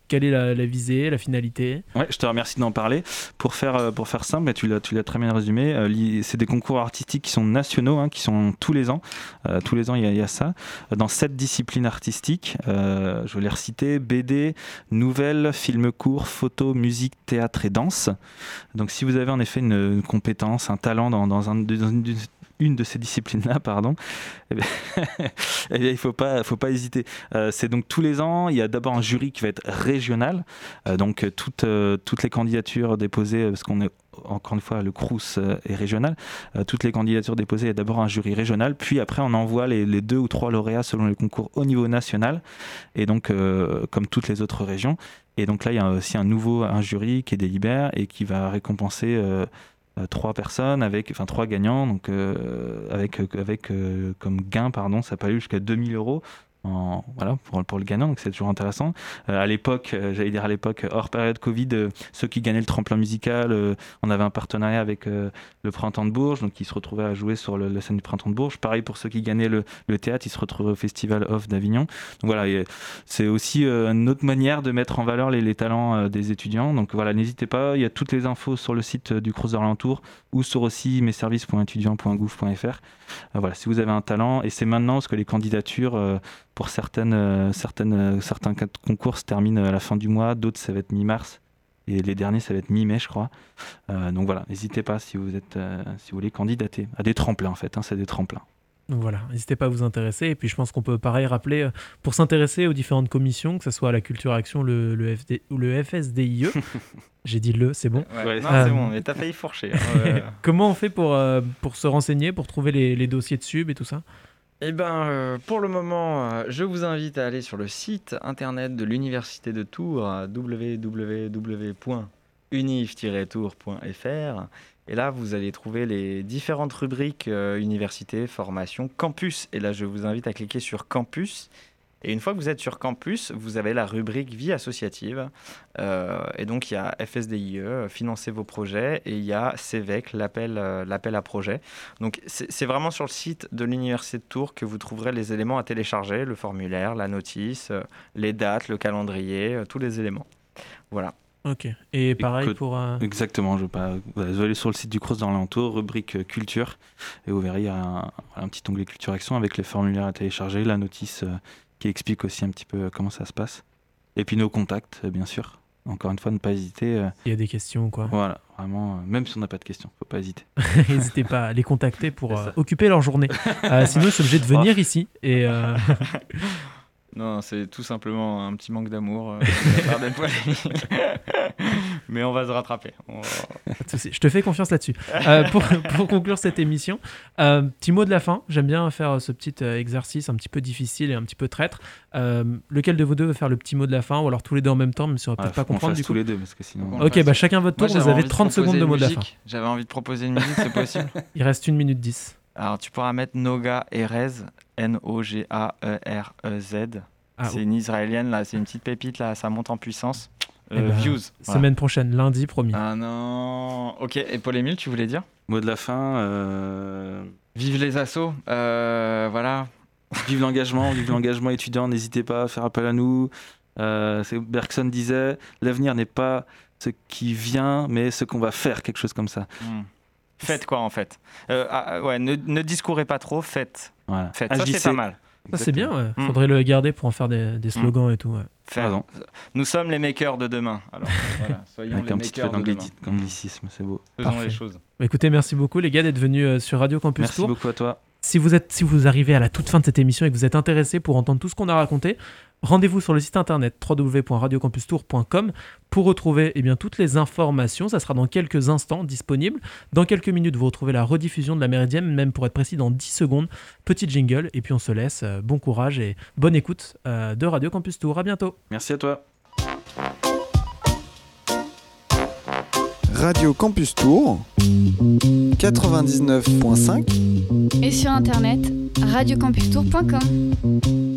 quelle est la, visée, la finalité Ouais, je te remercie d'en parler. Pour faire, euh, pour faire simple, tu l'as, tu l'as très bien résumé. Euh, c'est des concours artistiques qui sont nationaux, hein, qui sont tous les ans. Euh, tous les ans, il y, a ça. Dans sept disciplines artistiques, je vais les reciter BD, nouvelles, films courts, photo, musique, théâtre et danse. Donc, si vous avez en effet une, compétence, un talent dans, dans, un, dans une, une de ces disciplines-là, pardon, eh bien, eh il ne faut pas, hésiter. Euh, c'est donc tous les ans, il y a d'abord un jury qui va être régional. Euh, donc toutes, euh, toutes les candidatures déposées, parce qu'on est encore une fois, le CRUS est régional. toutes les candidatures déposées, il y a d'abord un jury régional, puis après on envoie les, deux ou trois lauréats selon les concours au niveau national, et donc comme toutes les autres régions. Et donc là, il y a aussi un nouveau jury qui délibère et qui va récompenser trois personnes avec enfin trois gagnants. Donc euh, avec euh, avec comme gain pardon ça peut aller jusqu'à 2000 euros voilà, pour, pour, le gagnant, donc c'est toujours intéressant. Euh, à l'époque, euh, j'allais dire à l'époque, hors période Covid, euh, ceux qui gagnaient le tremplin musical, on avait un partenariat avec le Printemps de Bourges, donc ils se retrouvaient à jouer sur la scène du Printemps de Bourges. Pareil pour ceux qui gagnaient le, le théâtre, ils se retrouvaient au Festival Off d'Avignon. Donc voilà, c'est aussi une autre manière de mettre en valeur les, talents des étudiants. Donc voilà, n'hésitez pas, il y a toutes les infos sur le site du Crous d'Orlantour ou sur aussi messervices.étudiants.gouv.fr. voilà, si vous avez un talent, et c'est maintenant parce que les candidatures pour certaines, euh, certaines, euh, certains concours se terminent à la fin du mois, d'autres ça va être mi-mars. Et les derniers, ça va être mi-mai, je crois. Euh, donc voilà, n'hésitez pas si vous, êtes, si vous voulez candidater à des tremplins, en fait. Hein, c'est des tremplins. Donc voilà, n'hésitez pas à vous intéresser. Et puis je pense qu'on peut pareil rappeler, pour s'intéresser aux différentes commissions, que ce soit la Culture Action le, le FD, ou le FSDIE, j'ai dit le, c'est bon. Ouais, c'est bon, mais t'as failli fourcher. Hein, Comment on fait pour, pour se renseigner, pour trouver les, les dossiers de sub et tout ça? Eh bien, euh, pour le moment, euh, je vous invite à aller sur le site internet de l'Université de Tours, www.unif-tours.fr. Et là, vous allez trouver les différentes rubriques euh, université, formation, campus. Et là, je vous invite à cliquer sur campus. Et une fois que vous êtes sur campus, vous avez la rubrique vie associative. Euh, et donc, il y a FSDIE, financer vos projets, et il y a CEVEC, l'appel, euh, l'appel à projet. Donc, c'est vraiment sur le site de l'Université de Tours que vous trouverez les éléments à télécharger, le formulaire, la notice, euh, les dates, le calendrier, tous les éléments. Voilà. Ok. Et pareil pour. Exactement. Je pas... Vous allez sur le site du CROSS dans l'entour, rubrique culture, et vous verrez, il y a un, un, petit onglet culture action avec les formulaires à télécharger, la notice qui explique aussi un petit peu euh, comment ça se passe. Et puis nos contacts, euh, bien sûr. Encore une fois, ne pas hésiter. Euh. Il y a des questions, quoi? Voilà, vraiment, même si on n'a pas de questions, faut pas hésiter. N'hésitez pas à les contacter pour occuper leur journée. sinon, ils sont obligés de venir oh. ici. Et Non, c'est tout simplement un petit manque d'amour euh, Mais on va se rattraper. Je te fais confiance là-dessus. Euh, pour, pour, conclure cette émission, euh, petit mot de la fin. J'aime bien faire ce petit exercice un petit peu difficile et un petit peu traître. lequel de vous deux veut faire le petit mot de la fin ou alors tous les deux en même temps, mais ça va peut-être pas comprendre du coup. tous les deux parce que sinon. Ok, bah chacun votre tour. vous avez 30 secondes de mot de la fin. J'avais envie de proposer une musique, c'est possible? Il reste une minute 10. Alors tu pourras mettre Noga Erez, N-O-G-A-E-R-E-Z. Ah, c'est une israélienne, là, c'est une petite pépite, là, ça monte en puissance. Euh, Eh ben, views. voilà. Semaine prochaine, lundi, promis. Ah non. Ok, et Paul-Émile, tu voulais dire Mot de la fin, euh, Vive les assos. Euh, voilà. vive l'engagement, vive l'engagement étudiant, n'hésitez pas à faire appel à nous. Euh, c'est- Bergson disait, l'avenir n'est pas ce qui vient, mais ce qu'on va faire, quelque chose comme ça. Hmm. Faites quoi en fait Euh, ah, ouais, ne, ne discourez pas trop, faites. Voilà. faites. Ça, c'est pas mal. Ça, c'est bien, ouais. Mm. Faudrait le garder pour en faire des, des slogans et tout. ouais. Pardon. Nous sommes les makers de demain. Alors voilà, soyons Avec les un petit peu d'anglicisme, c'est beau. Faisons Parfait. les choses. Bah, écoutez, merci beaucoup les gars d'être venus euh, sur Radio Campus Merci Tour. beaucoup à toi. Si vous, êtes, si vous arrivez à la toute fin de cette émission et que vous êtes intéressé pour entendre tout ce qu'on a raconté, rendez-vous sur le site internet www.radiocampustour.com pour retrouver eh bien, toutes les informations. Ça sera dans quelques instants disponible. Dans quelques minutes, vous retrouvez la rediffusion de la Méridienne, même pour être précis, dans 10 secondes. Petit jingle, et puis on se laisse. Euh, bon courage et bonne écoute euh, de Radio Campus Tour. À bientôt. Merci à toi. Radio Campus Tour 99.5 Et sur internet, radiocampustour.com.